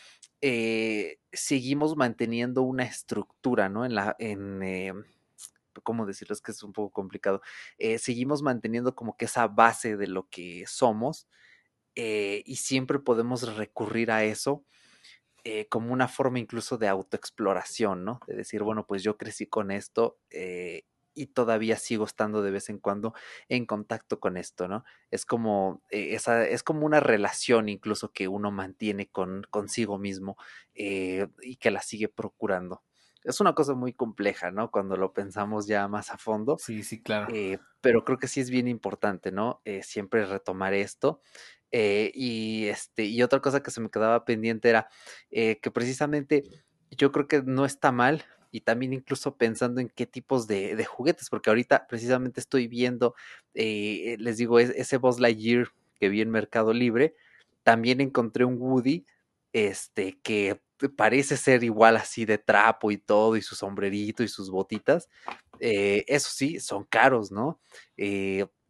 eh, seguimos manteniendo una estructura, ¿no? En la, en, eh, ¿cómo decirlo? Es que es un poco complicado. seguimos manteniendo como que esa base de lo que somos y siempre podemos recurrir a eso eh, como una forma incluso de autoexploración, ¿no? De decir, bueno, pues yo crecí con esto eh, y todavía sigo estando de vez en cuando en contacto con esto, ¿no? Es como, eh, esa, es como una relación incluso que uno mantiene con consigo mismo y que la sigue procurando. Es una cosa muy compleja, ¿no? Cuando lo pensamos ya más a fondo.
Sí, sí, claro.
pero creo que sí es bien importante, ¿no? siempre retomar esto. Eh, y, este, y otra cosa que se me quedaba pendiente era eh, que precisamente yo creo que no está mal y también incluso pensando en qué tipos de, juguetes, porque ahorita precisamente estoy viendo, eh, les digo, ese Buzz Lightyear que vi en Mercado Libre, también encontré un Woody, este, que parece ser igual así de trapo y todo, y su sombrerito y sus botitas. eso sí, son caros, ¿no?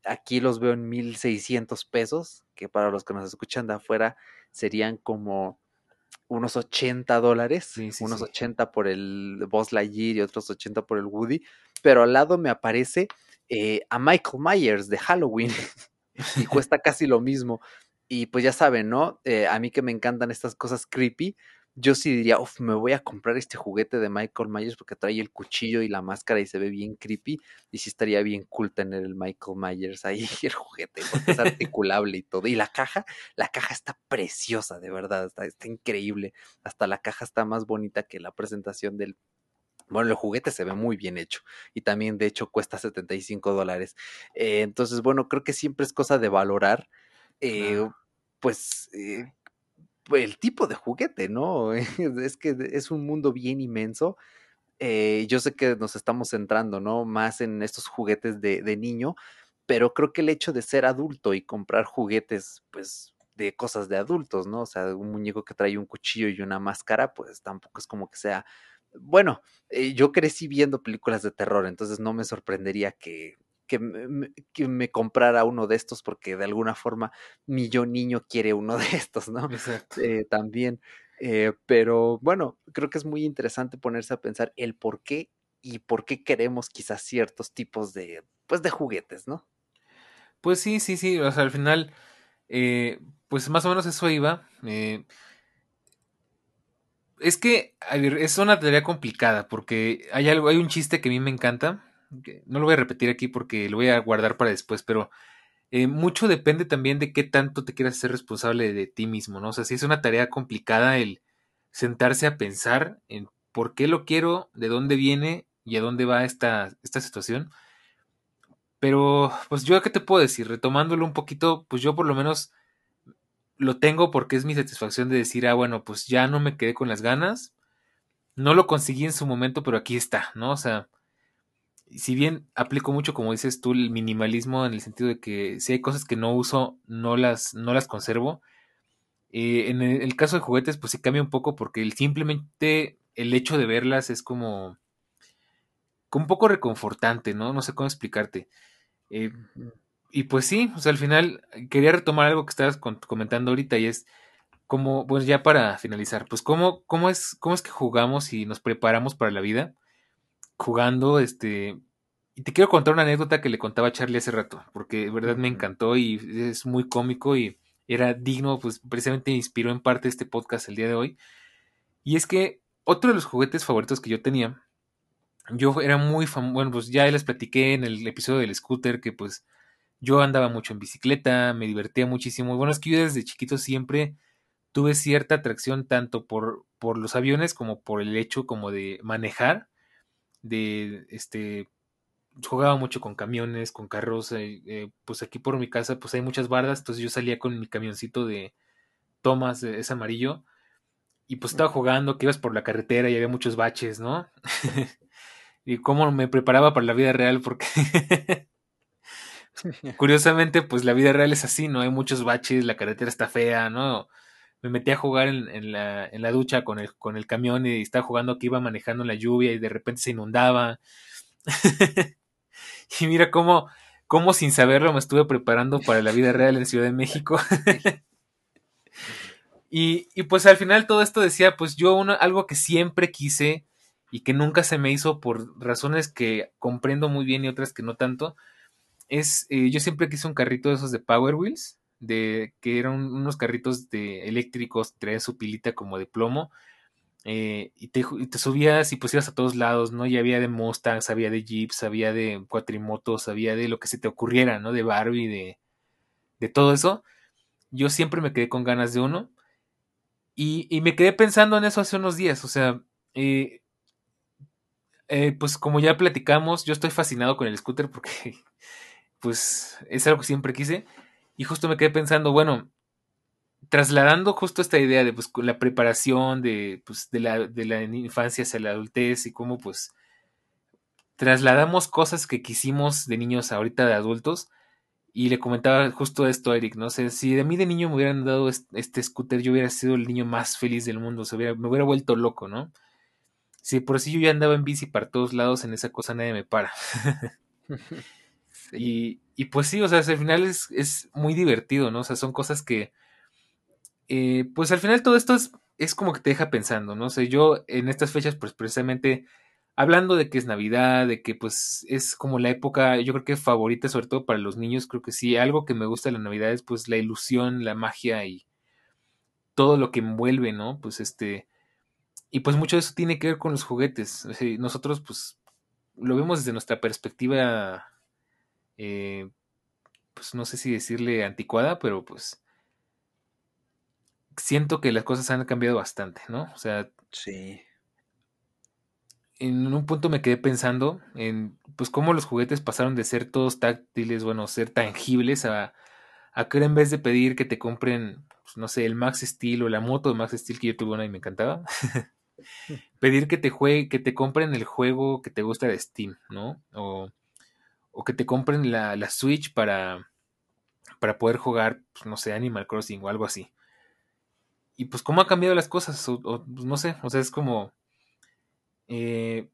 aquí los veo en 1600 pesos, que para los que nos escuchan de afuera serían como unos 80 dólares, unos 80 por el Boss Lightyear y otros 80 por el Woody, pero al lado me aparece eh, a Michael Myers de Halloween y cuesta casi lo mismo. Y pues ya saben, ¿no? Eh, a mí que me encantan estas cosas creepy, yo sí diría, uff, me voy a comprar este juguete de Michael Myers porque trae el cuchillo y la máscara y se ve bien creepy. Y sí estaría bien cool tener el Michael Myers ahí, el juguete, porque es articulable y todo. Y la caja, la caja está preciosa, de verdad, está, está increíble. Hasta la caja está más bonita que la presentación del bueno, el juguete se ve muy bien hecho y también de hecho cuesta 75 dólares. Eh, entonces, bueno, creo que siempre es cosa de valorar, eh, pues, eh, el tipo de juguete, ¿no? Es que es un mundo bien inmenso. Eh, yo sé que nos estamos centrando, ¿no? Más en estos juguetes de, de, niño, pero creo que el hecho de ser adulto y comprar juguetes, pues, de cosas de adultos, ¿no? O sea, un muñeco que trae un cuchillo y una máscara, pues tampoco es como que sea... Bueno, eh, yo crecí viendo películas de terror, entonces no me sorprendería que que me, que me, comprara uno de estos porque de alguna forma mi yo niño quiere uno de estos, ¿no? Eh, también. Eh, pero bueno, creo que es muy interesante ponerse a pensar el por qué y por qué queremos quizás ciertos tipos de, pues, de juguetes, ¿no?
Pues sí, sí, sí, o sea, al final, eh, pues más o menos eso iba. es que es una tarea complicada porque hay algo, hay un chiste que a mí me encanta, no lo voy a repetir aquí porque lo voy a guardar para después, pero eh, mucho depende también de qué tanto te quieras ser responsable de ti mismo, ¿no? O sea, si es una tarea complicada el sentarse a pensar en por qué lo quiero, de dónde viene y a dónde va esta, esta situación. Pero, pues yo, ¿qué te puedo decir? Retomándolo un poquito, pues yo por lo menos lo tengo porque es mi satisfacción de decir, ah, bueno, pues ya no me quedé con las ganas. no lo conseguí en su momento, pero aquí está, ¿no? O sea, si bien aplico mucho, como dices tú, el minimalismo en el sentido de que si hay cosas que no uso, no las, no las conservo. Eh, en el, caso de juguetes, pues sí cambia un poco porque el, simplemente el hecho de verlas es como, como un poco reconfortante, ¿no? No sé cómo explicarte. Eh, y pues sí, o sea, al final quería retomar algo que estabas comentando ahorita y es como, pues ya para finalizar, pues cómo, cómo, es, cómo es que jugamos y nos preparamos para la vida jugando, este, y te quiero contar una anécdota que le contaba a Charlie hace rato, porque de verdad me encantó y es muy cómico y era digno, pues precisamente inspiró en parte este podcast el día de hoy. Y es que otro de los juguetes favoritos que yo tenía, yo era muy famoso, bueno, pues ya les platiqué en el episodio del scooter que pues yo andaba mucho en bicicleta, me divertía muchísimo. Bueno, es que yo desde chiquito siempre tuve cierta atracción tanto por, por los aviones como por el hecho como de manejar, de este jugaba mucho con camiones, con carros, eh, eh, pues aquí por mi casa pues hay muchas bardas, entonces yo salía con mi camioncito de Thomas, es amarillo, y pues estaba jugando, que ibas por la carretera y había muchos baches, ¿no? y cómo me preparaba para la vida real, porque curiosamente pues la vida real es así, ¿no? Hay muchos baches, la carretera está fea, ¿no? Me metí a jugar en, la, ducha con el, camión y estaba jugando que iba manejando la lluvia y de repente se inundaba. Y mira cómo, cómo sin saberlo me estuve preparando para la vida real en Ciudad de México. y, pues al final todo esto decía, pues yo algo que siempre quise y que nunca se me hizo por razones que comprendo muy bien y otras que no tanto, es, eh, yo siempre quise un carrito de esos de Power Wheels, de, que eran unos carritos de eléctricos, traían su pilita como de plomo, eh, y, te, subías y pues ibas a todos lados, ¿no? Y había de Mustangs, había de Jeeps, había de cuatrimotos, había de lo que se te ocurriera, ¿no? De Barbie, de, de todo eso. Yo siempre me quedé con ganas de uno. Y, y me quedé pensando en eso hace unos días, o sea, eh, eh, pues como ya platicamos, yo estoy fascinado con el scooter porque pues es algo que siempre quise. Y justo me quedé pensando, bueno, trasladando justo esta idea de pues, la preparación de, pues, de, la, de la infancia hacia la adultez y cómo pues trasladamos cosas que quisimos de niños ahorita de adultos. Y le comentaba justo esto a Eric, no sé, si de mí de niño me hubieran dado este, scooter, yo hubiera sido el niño más feliz del mundo, se hubiera, me hubiera vuelto loco, ¿no? Si por así yo ya andaba en bici para todos lados, en esa cosa nadie me para. y, y, pues sí, o sea, al final es, es muy divertido, ¿no? O sea, son cosas que, eh, pues al final todo esto es, es, como que te deja pensando, ¿no? sé, yo en estas fechas, pues precisamente hablando de que es Navidad, de que pues es como la época, yo creo que favorita, sobre todo para los niños, creo que sí, algo que me gusta de la Navidad es pues la ilusión, la magia y todo lo que envuelve, ¿no? Pues este, y pues mucho de eso tiene que ver con los juguetes. nosotros pues lo vemos desde nuestra perspectiva, eh, pues no sé si decirle anticuada, pero pues siento que las cosas han cambiado bastante, ¿no? O sea, sí. En un punto me quedé pensando en, pues, cómo los juguetes pasaron de ser todos táctiles, bueno, ser tangibles a, a que en vez de pedir que te compren, pues, no sé, el Max Steel o la moto de Max Steel que yo tuve una y me encantaba, pedir que te juegue, que te compren el juego que te gusta de Steam, ¿no? O, o que te compren la, la Switch para, para poder jugar, pues, no sé, Animal Crossing o algo así y pues cómo ha cambiado las cosas, o, pues, no sé, o sea, es como... Eh,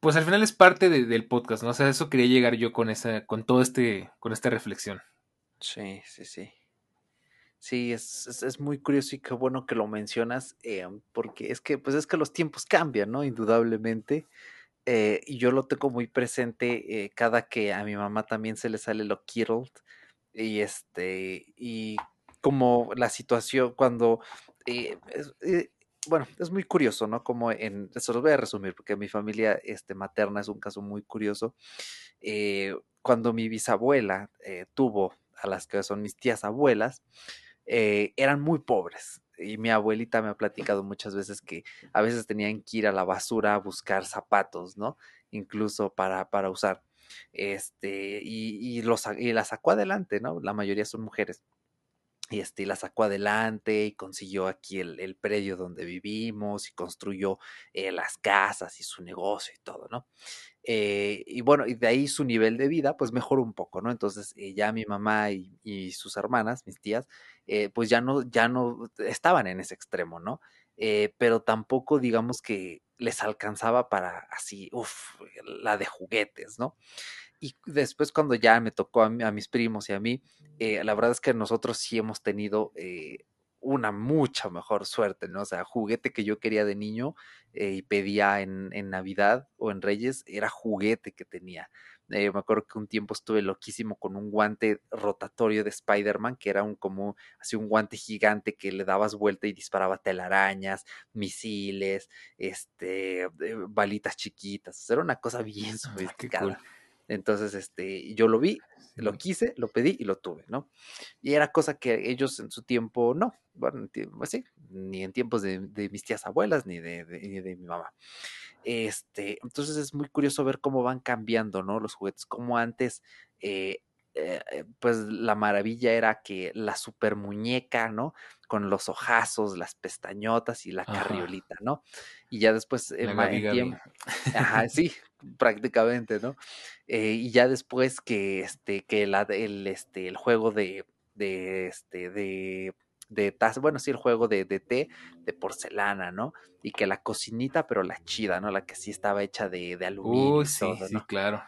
pues al final es parte del podcast, ¿no? O sea, eso quería llegar yo con esa, con todo este, con esta reflexión.
Sí, sí, sí. Sí, es, es, muy curioso y qué bueno que lo mencionas, eh, porque es que, pues es que los tiempos cambian, ¿no? Indudablemente. Eh, y yo lo tengo muy presente cada que a mi mamá también se le sale lo Kittled. Y este, y como la situación cuando, eh, eh, bueno, es muy curioso, ¿no? Como en, eso lo voy a resumir porque mi familia este, materna es un caso muy curioso. Eh, cuando mi bisabuela tuvo a las que son mis tías abuelas, eran muy pobres. Y mi abuelita me ha platicado muchas veces que a veces tenían que ir a la basura a buscar zapatos, ¿no? Incluso para, para usar. Este, y, y, los, y la sacó adelante, ¿no? La mayoría son mujeres. y este, la sacó adelante y consiguió aquí el, el predio donde vivimos y construyó eh, las casas y su negocio y todo, ¿no? Eh, y bueno, y de ahí su nivel de vida pues mejoró un poco, ¿no? Entonces eh, ya mi mamá y, y, sus hermanas, mis tías, pues ya no, ya no estaban en ese extremo, ¿no? pero tampoco digamos que les alcanzaba para así, uff, la de juguetes, ¿no? Y después cuando ya me tocó a, mis primos y a mí, eh, la verdad es que nosotros sí hemos tenido eh, una mucha mejor suerte, ¿no? O sea, juguete que yo quería de niño eh, y pedía en, en, Navidad o en Reyes, era juguete que tenía. Me acuerdo que un tiempo estuve loquísimo con un guante rotatorio de Spider-Man, que era un como así un guante gigante que le dabas vuelta y disparaba telarañas, misiles, este, balitas chiquitas. Era una cosa bien ah, sofisticada. Entonces, este, yo lo vi, lo quise, lo pedí y lo tuve, ¿no? Y era cosa que ellos en su tiempo no, bueno, pues sí, ni en tiempos de, mis tías abuelas ni de, de, mi mamá. Este, entonces es muy curioso ver cómo van cambiando, ¿no? Los juguetes, como antes eh, eh, eh, pues la maravilla era que la super muñeca, ¿no? Con los ojazos, las pestañotas y la carriolita, ¿no? Y ya después, en tiempo, ajá, sí, prácticamente, ¿no? Eh, y ya después que, este, que la, el, este, el juego de, de, este, de, de taza, bueno, sí, el juego de, de, té de porcelana, ¿no? Y que la cocinita, pero la chida, ¿no? La que sí estaba hecha de, de aluminio.
sí, sí, claro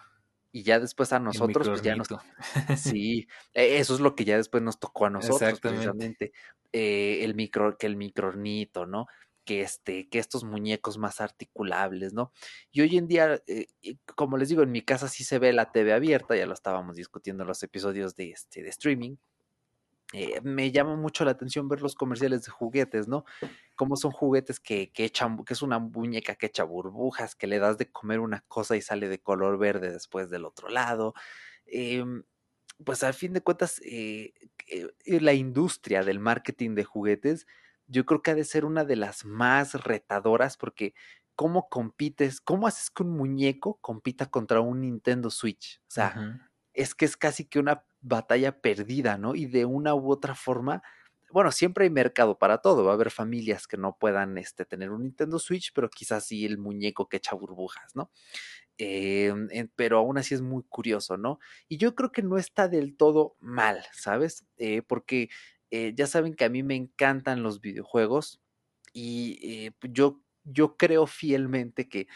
y ya después a nosotros, pues ya nos. Sí, e, eso es lo que ya después nos tocó a nosotros, precisamente. Eh, el micro, que el microornito, ¿no? Que este, que estos muñecos más articulables, ¿no? Y hoy en día, eh, como les digo, en mi casa sí se ve la TV abierta, ya lo estábamos discutiendo en los episodios de este, de streaming. Eh, me llama mucho la atención ver los comerciales de juguetes, ¿no? Cómo son juguetes que, que echan, que es una muñeca que echa burbujas, que le das de comer una cosa y sale de color verde después del otro lado. Em, pues al fin de cuentas, eh, la industria del marketing de juguetes, yo creo que ha de ser una de las más retadoras porque ¿cómo compites? ¿Cómo haces que un muñeco compita contra un Nintendo Switch? O sea, es que es casi que una batalla perdida, ¿no? Y de una u otra forma, bueno, siempre hay mercado para todo. Va a haber familias que no puedan este, tener un Nintendo Switch, pero quizás sí el muñeco que echa burbujas, ¿no? Em, pero aún así es muy curioso, ¿no? Y yo creo que no está del todo mal, ¿sabes? Eh, porque eh, ya saben que a mí me encantan los videojuegos y eh, yo, yo creo fielmente que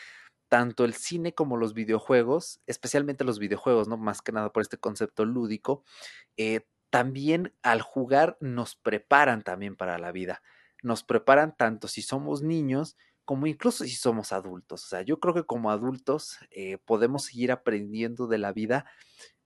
tanto el cine como los videojuegos, especialmente los videojuegos, ¿no? Más que nada por este concepto lúdico, eh, también al jugar nos preparan también para la vida. Nos preparan tanto si somos niños como incluso si somos adultos. O sea, yo creo que como adultos podemos seguir aprendiendo de la vida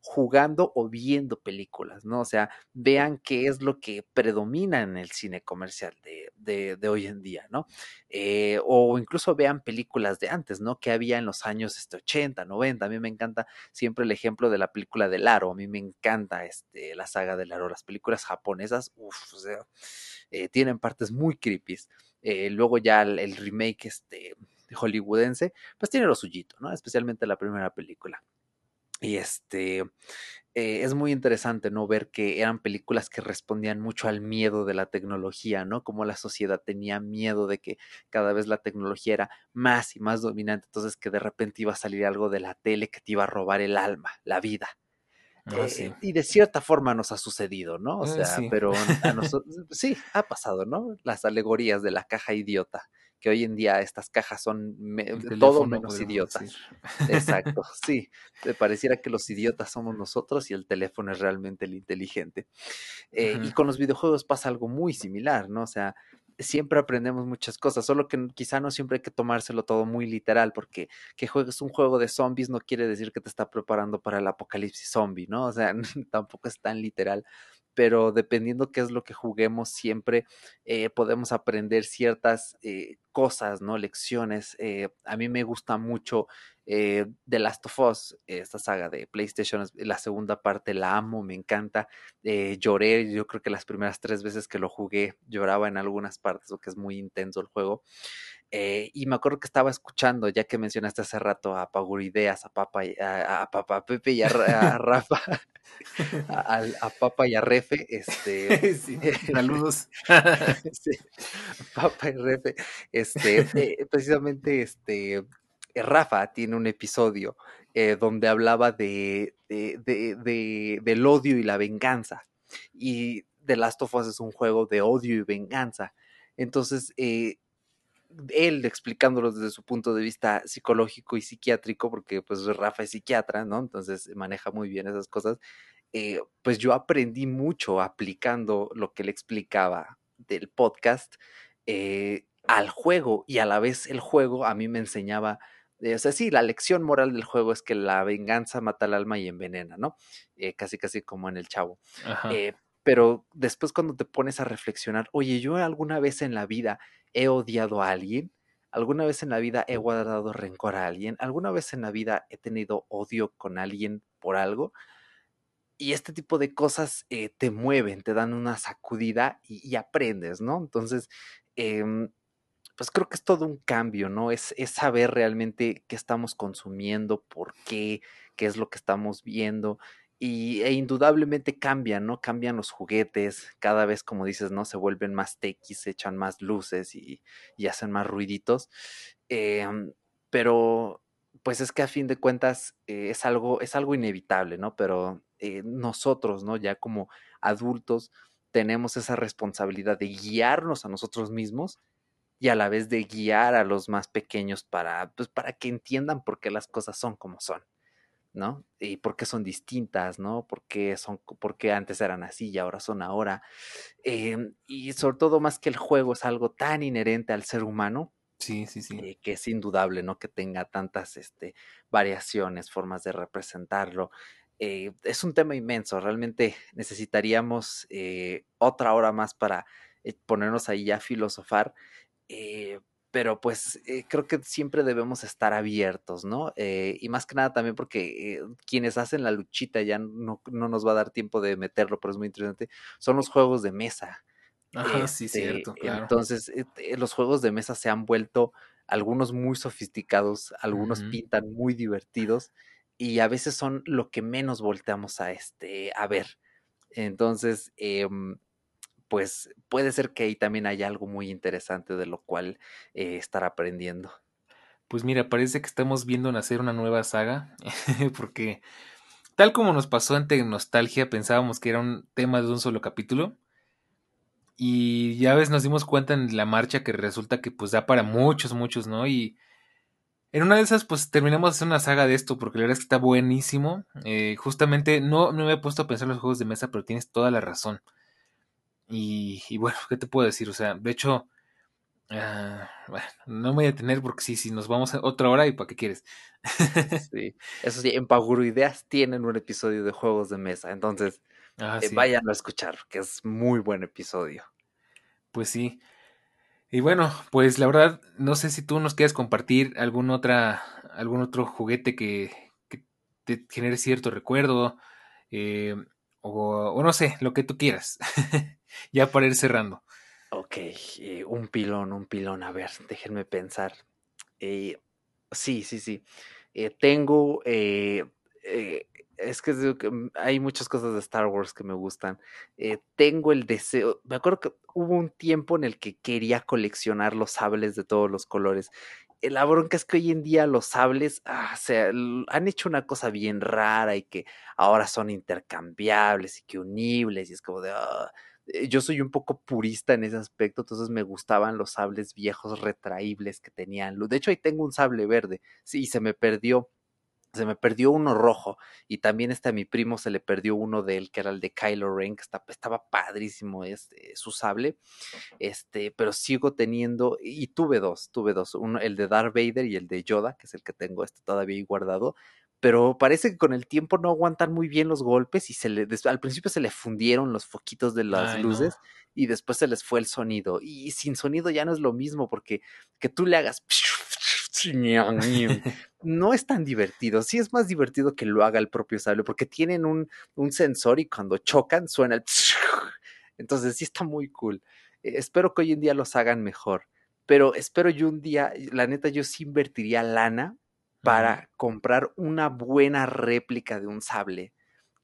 jugando o viendo películas, ¿no? O sea, vean qué es lo que predomina en el cine comercial de, de, hoy en día, ¿no? Eh, o incluso vean películas de antes, ¿no? Que había en los años este, 80, 90. A mí me encanta siempre el ejemplo de la película de Laro. A mí me encanta este, la saga de Laro. Las películas japonesas, uff, o sea, eh, tienen partes muy creepy. Eh, luego ya el, remake este, hollywoodense, pues tiene lo suyito, ¿no? Especialmente la primera película. Y este, eh, es muy interesante, ¿no? Ver que eran películas que respondían mucho al miedo de la tecnología, ¿no? Como la sociedad tenía miedo de que cada vez la tecnología era más y más dominante, entonces que de repente iba a salir algo de la tele que te iba a robar el alma, la vida. Ah, eh, y de cierta forma nos ha sucedido, ¿no? O ah, sea, pero a nosotros, sí, ha pasado, ¿no? Las alegorías de la caja idiota que hoy en día estas cajas son todo menos idiotas. Exacto, sí. Te pareciera que los idiotas somos nosotros y el teléfono es realmente el inteligente. Eh, y con los videojuegos pasa algo muy similar, ¿no? O sea, siempre aprendemos muchas cosas, solo que quizá no siempre hay que tomárselo todo muy literal, porque que juegues un juego de zombies no quiere decir que te está preparando para el apocalipsis zombie, ¿no? O sea, tampoco es tan literal pero dependiendo qué es lo que juguemos, siempre eh, podemos aprender ciertas eh, cosas, ¿no? Lecciones. Eh, a mí me gusta mucho The Last of Us, esta saga de PlayStation, la segunda parte la amo, me encanta. lloré, yo creo que las primeras tres veces que lo jugué lloraba en algunas partes, porque es muy intenso el juego. Eh, y me acuerdo que estaba escuchando, ya que mencionaste hace rato a Pagurideas, a Papa, a, a Papa Pepe y a, Rafa, a, a, Papa y a Refe, este,
saludos.
Papa y Refe, este, eh, precisamente, este, Rafa tiene un episodio eh, donde hablaba de, de, de, del odio y la venganza. Y The Last of Us es un juego de odio y venganza. Entonces, eh, él explicándolo desde su punto de vista psicológico y psiquiátrico, porque pues Rafa es psiquiatra, ¿no? Entonces maneja muy bien esas cosas. Eh, pues yo aprendí mucho aplicando lo que él explicaba del podcast eh, al juego y a la vez el juego a mí me enseñaba, o sea, sí, la lección moral del juego es que la venganza mata el alma y envenena, ¿no? casi, casi como en el chavo. pero después cuando te pones a reflexionar, oye, yo alguna vez en la vida he odiado a alguien? ¿Alguna vez en la vida he guardado rencor a alguien? ¿Alguna vez en la vida he tenido odio con alguien por algo? Y este tipo de cosas eh, te mueven, te dan una sacudida y, aprendes, ¿no? Entonces, em, pues creo que es todo un cambio, ¿no? Es, es saber realmente qué estamos consumiendo, por qué, qué es lo que estamos viendo y, e indudablemente cambian, ¿no? Cambian los juguetes, cada vez, como dices, ¿no? Se vuelven más tequis, se echan más luces y, hacen más ruiditos. Em, pero, pues es que a fin de cuentas eh, es, algo, es algo inevitable, ¿no? Pero eh, nosotros, ¿no? Ya como adultos, tenemos esa responsabilidad de guiarnos a nosotros mismos y a la vez de guiar a los más pequeños para, pues, para que entiendan por qué las cosas son como son. ¿no? Y por qué son distintas, ¿no? ¿Por qué, son, porque antes eran así y ahora son ahora. Em, y sobre todo más que el juego es algo tan inherente al ser humano.
Sí, sí, sí.
Eh, que es indudable, ¿no? Que tenga tantas este, variaciones, formas de representarlo. Eh, es un tema inmenso, realmente necesitaríamos eh, otra hora más para ponernos ahí a filosofar, pero pues eh, creo que siempre debemos estar abiertos, ¿no? Eh, y más que nada también porque eh, quienes hacen la luchita ya no, nos va a dar tiempo de meterlo, pero es muy interesante, son los juegos de mesa.
Ajá, sí, este, cierto, claro.
Entonces, los juegos de mesa se han vuelto algunos muy sofisticados, algunos pintan muy divertidos y a veces son lo que menos volteamos a, este, a ver. Entonces, eh, pues puede ser que ahí también haya algo muy interesante de lo cual eh, estar aprendiendo.
Pues mira, parece que estamos viendo nacer una nueva saga, porque tal como nos pasó ante Nostalgia, pensábamos que era un tema de un solo capítulo. Y ya ves, nos dimos cuenta en la marcha que resulta que pues da para muchos, muchos, ¿no? Y en una de esas pues terminamos hacer una saga de esto, porque la verdad es que está buenísimo. Eh, justamente no, no me he puesto a pensar en los juegos de mesa, pero tienes toda la razón. Y, bueno, ¿qué te puedo decir? O sea, de hecho, ah, bueno, no me voy a detener porque sí, si nos vamos a otra hora y para qué quieres.
sí, eso sí, en Paguro Ideas tienen un episodio de juegos de mesa, entonces ah, eh, vayan a escuchar, que es muy buen episodio.
Pues sí. Y bueno, pues la verdad, no sé si tú nos quieres compartir algún otra, algún otro juguete que, que te genere cierto recuerdo, eh, o, o, no sé, lo que tú quieras. ya para ir cerrando.
Ok, eh, un pilón, un pilón. A ver, déjenme pensar. Eh, sí, sí, sí. Eh, tengo. es que mm, hay muchas cosas de Star Wars que me gustan. tengo el deseo. Me acuerdo que hubo un tiempo en el que quería coleccionar los sables de todos los colores. La bronca es que hoy en día los sables ah, han hecho una cosa bien rara y que ahora son intercambiables y que unibles y es como de... Eh, yo soy un poco purista en ese aspecto, entonces me gustaban los sables viejos retraíbles que tenían. De hecho, ahí tengo un sable verde, sí, se me perdió. Se me perdió uno rojo y también este a mi primo se le perdió uno de él que era el de Kylo Ren, que estaba, padrísimo este, su sable, este, pero sigo teniendo, y tuve dos, tuve dos, uno, el de Darth Vader y el de Yoda, que es el que tengo este todavía ahí guardado, pero parece que con el tiempo no aguantan muy bien los golpes y se le, al principio se le fundieron los foquitos de las luces y después se les fue el sonido. Y sin sonido ya no es lo mismo porque que tú le hagas no es tan divertido. Sí es más divertido que lo haga el propio sable porque tienen un, un sensor y cuando chocan suena el... Entonces sí está muy cool. Eh, espero que hoy en día los hagan mejor. pero espero yo un día, la neta, yo sí invertiría lana para comprar una buena réplica de un sable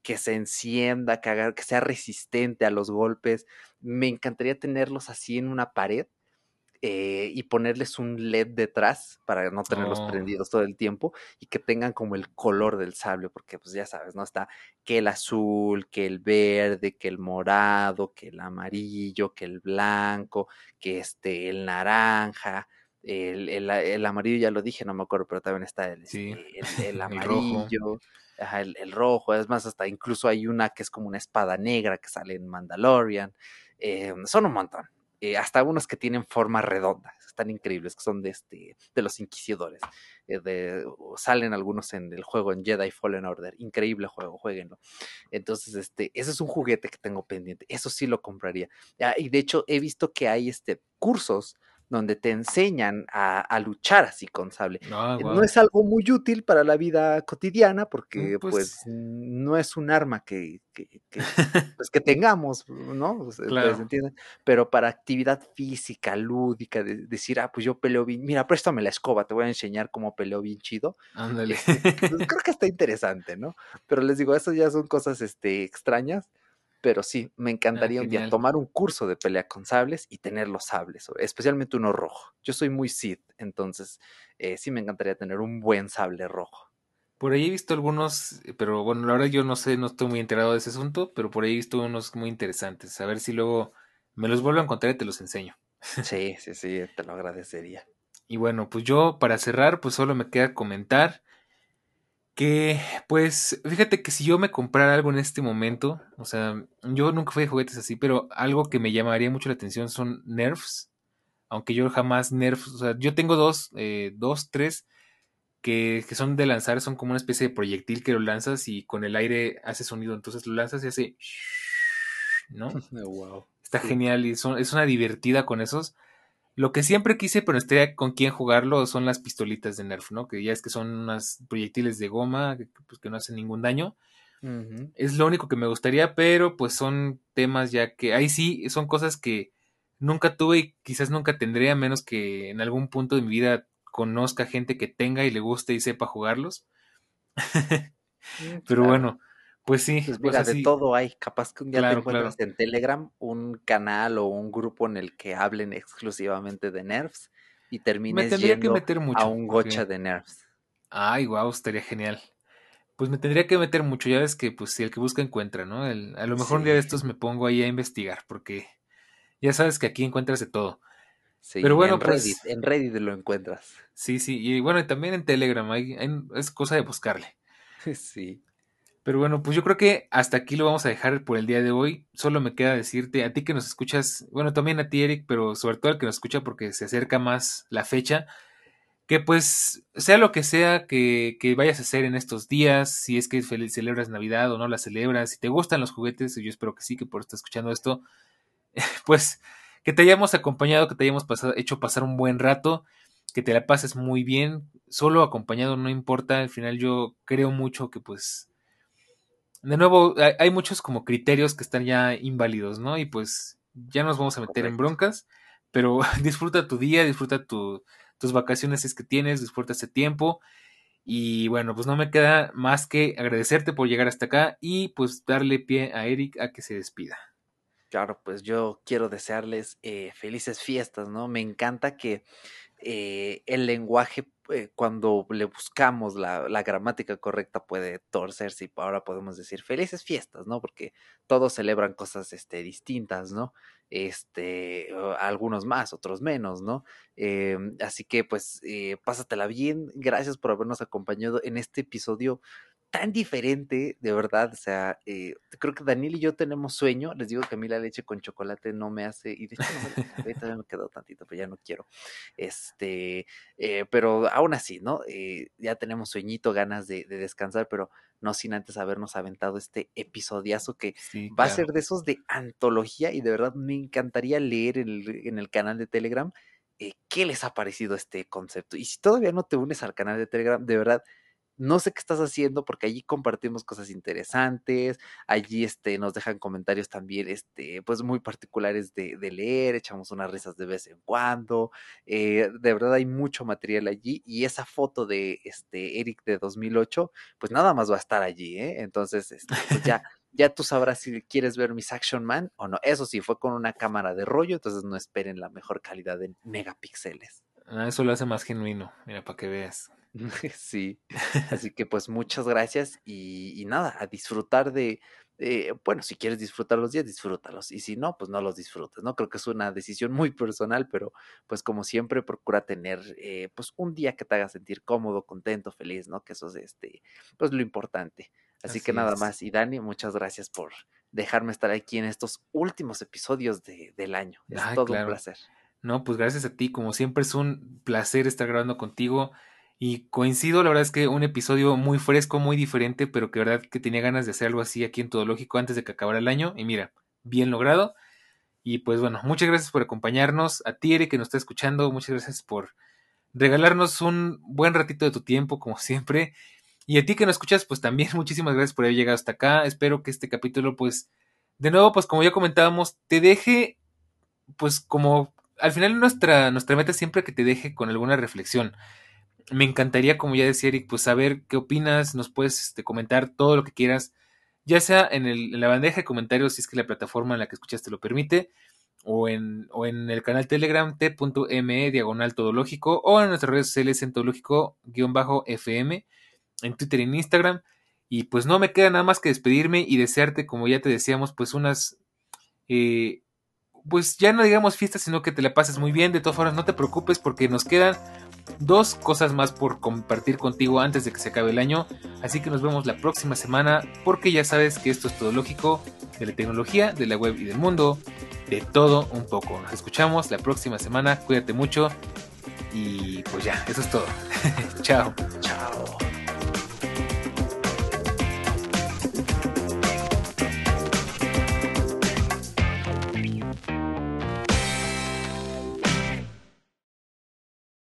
que se encienda, que, que sea resistente a los golpes. Me encantaría tenerlos así en una pared eh, y ponerles un LED detrás para no tenerlos oh. prendidos todo el tiempo y que tengan como el color del sable, porque pues ya sabes, ¿no? Está que el azul, que el verde, que el morado, que el amarillo, que el blanco, que este, el naranja. El, el, amarillo ya lo dije, no me acuerdo, pero también está el, este, el, amarillo, el, rojo, es más, hasta incluso hay una que es como una espada negra que sale en Mandalorian. Eh, son un montón. Eh, hasta unos que tienen forma redonda, están increíbles, que son de este, de los inquisidores. Eh, de, salen algunos en el juego en Jedi Fallen Order. Increíble juego, jueguenlo. Entonces, este, ese es un juguete que tengo pendiente. Eso sí lo compraría. Ah, y de hecho, he visto que hay este, cursos donde te enseñan a, luchar así con sable. Ah, no es algo muy útil para la vida cotidiana porque pues, pues no es un arma que, pues, que tengamos, ¿no? Pero para actividad física, lúdica, de, decir, ah, pues yo peleo bien, mira, préstame la escoba, te voy a enseñar cómo peleo bien chido. Ándale. Este, creo que está interesante, ¿no? Pero les digo, eso ya son cosas este, extrañas pero sí, me ah, encantaría un día tomar un curso de pelea con sables y tener los sables, especialmente uno rojo. Yo soy muy Sith, entonces eh, sí me encantaría tener un buen sable rojo.
Por ahí he visto algunos, eh, pero bueno, la verdad yo no sé, no estoy muy enterado de ese asunto, pero por ahí he visto unos muy interesantes. A ver si luego me los vuelvo a encontrar y te los enseño.
Sí, sí, sí, te lo agradecería.
Y bueno, pues yo para cerrar, pues solo me queda comentar que, pues, fíjate que si yo me comprara algo en este momento, o sea, yo nunca fui de juguetes así, pero algo que me llamaría mucho la atención son Nerfs. Aunque yo jamás Nerfs, o sea, yo tengo dos, eh, dos, tres, que, que, son de lanzar, son como una especie de proyectil que lo lanzas y con el aire hace sonido, entonces lo lanzas y hace... ¿No? wow. Está genial y son, es una divertida con esos. Lo que siempre quise, pero estaría con quién jugarlo, son las pistolitas de Nerf, ¿no? Que ya es que son unas proyectiles de goma que, pues, que no hacen ningún daño. Es lo único que me gustaría, pero pues son temas ya que ahí sí son cosas que nunca tuve y quizás nunca tendré, a menos que en algún punto de mi vida conozca gente que tenga y le guste y sepa jugarlos. Pero bueno, pues sí.
Pues mira, de todo hay. Capaz que un día te encuentras en Telegram un canal o un grupo en el que hablen exclusivamente de nerfs y termines yendo que meter mucho, a un gocha de nerfs.
Ay, guau, estaría genial. Pues me tendría que meter mucho, ya ves que pues si el que busca encuentra, ¿no? a lo mejor un día de estos me pongo ahí a investigar, porque ya sabes que aquí encuentras de todo.
Sí, Pero bueno, en pues Reddit, en Reddit lo encuentras.
Sí, sí, y bueno, también en Telegram, hay, es cosa de buscarle.
Sí.
Pero bueno, pues yo creo que hasta aquí lo vamos a dejar por el día de hoy. Solo me queda decirte a ti que nos escuchas, bueno, también a ti Eric, pero sobre todo al que nos escucha porque se acerca más la fecha, que pues sea lo que sea que, que vayas a hacer en estos días, si es que celebras Navidad o no la celebras, si te gustan los juguetes, yo espero que sí, que por estar escuchando esto, pues que te hayamos acompañado, que te hayamos pasado, hecho pasar un buen rato, que te la pases muy bien, solo acompañado no importa, al final yo creo mucho que pues de nuevo, hay muchos como criterios que están ya inválidos, ¿no? Y pues ya nos vamos a meter en broncas, pero disfruta tu día, disfruta tus vacaciones es que tienes, disfruta ese tiempo. Y bueno, pues no me queda más que agradecerte por llegar hasta acá y pues darle pie a Eric a que se despida.
Claro, pues yo quiero desearles eh, felices fiestas, ¿no? Me encanta que eh, el lenguaje eh, cuando le buscamos la, gramática correcta puede torcerse y ahora podemos decir felices fiestas, ¿no? Porque todos celebran cosas este, distintas, ¿no? Este, algunos más, otros menos, ¿no? Em, así que pues eh, pásatela bien, gracias por habernos acompañado en este episodio tan diferente, de verdad. O sea, eh, creo que Daniel y yo tenemos sueño. Les digo que a mí la leche con chocolate no me hace, y de hecho no me, me quedó tantito, pero ya no quiero. Este, eh, pero aún así, ¿no? Eh, ya tenemos sueñito, ganas de, descansar, pero no sin antes habernos aventado este episodiazo que va a ser de esos de antología y de verdad me encantaría leer en el, en el canal de Telegram qué les ha parecido este concepto. Y si todavía no te unes al canal de Telegram, de verdad no sé qué estás haciendo porque allí compartimos cosas interesantes, allí este, nos dejan comentarios también este, pues muy particulares de, leer, echamos unas risas de vez en cuando, eh, de verdad hay mucho material allí y esa foto de este, Eric de 2008, pues nada más va a estar allí, ¿eh? entonces este, pues ya... ya tú sabrás si quieres ver mis Action Man o no. Eso sí, fue con una cámara de rollo, entonces no esperen la mejor calidad de megapíxeles.
Ah, eso lo hace más genuino, mira, para que veas.
Sí, así que pues muchas gracias y, nada, a disfrutar de, bueno, si quieres disfrutar los días, disfrútalos y si no, pues no los disfrutes, ¿no? Creo que es una decisión muy personal, pero pues como siempre procura tener eh, pues un día que te haga sentir cómodo, contento, feliz, ¿no? Que eso es este, pues lo importante. Así, que nada más, y Dani, muchas gracias por dejarme estar aquí en estos últimos episodios del año. Es todo un placer.
No, pues gracias a ti, como siempre es un placer estar grabando contigo y coincido, la verdad es que un episodio muy fresco, muy diferente, pero que verdad que tenía ganas de hacer algo así aquí en Todo Lógico antes de que acabara el año. Y mira, bien logrado. Y pues bueno, muchas gracias por acompañarnos. A ti, Eric, que nos está escuchando, muchas gracias por regalarnos un buen ratito de tu tiempo, como siempre. Y a ti que nos escuchas, pues también muchísimas gracias por haber llegado hasta acá. Espero que este capítulo, pues, de nuevo, pues como ya comentábamos, te deje, pues como al final nuestra, nuestra meta es siempre que te deje con alguna reflexión me encantaría, como ya decía Eric, pues saber qué opinas, nos puedes este, comentar todo lo que quieras, ya sea en, el, la bandeja de comentarios, si es que la plataforma en la que escuchaste lo permite, o en, o en el canal Telegram t.me diagonal todológico, o en nuestras redes sociales en todológico-fm, en Twitter y en Instagram. Y pues no me queda nada más que despedirme y desearte, como ya te decíamos, pues unas... Eh, pues ya no digamos fiestas, sino que te la pases muy bien. De todas formas, no te preocupes porque nos quedan dos cosas más por compartir contigo antes de que se acabe el año. Así que nos vemos la próxima semana porque ya sabes que esto es todo lógico de la tecnología, de la web y del mundo, de todo un poco. Nos escuchamos la próxima semana. Cuídate mucho y pues ya, eso es todo. Chao.
Chao.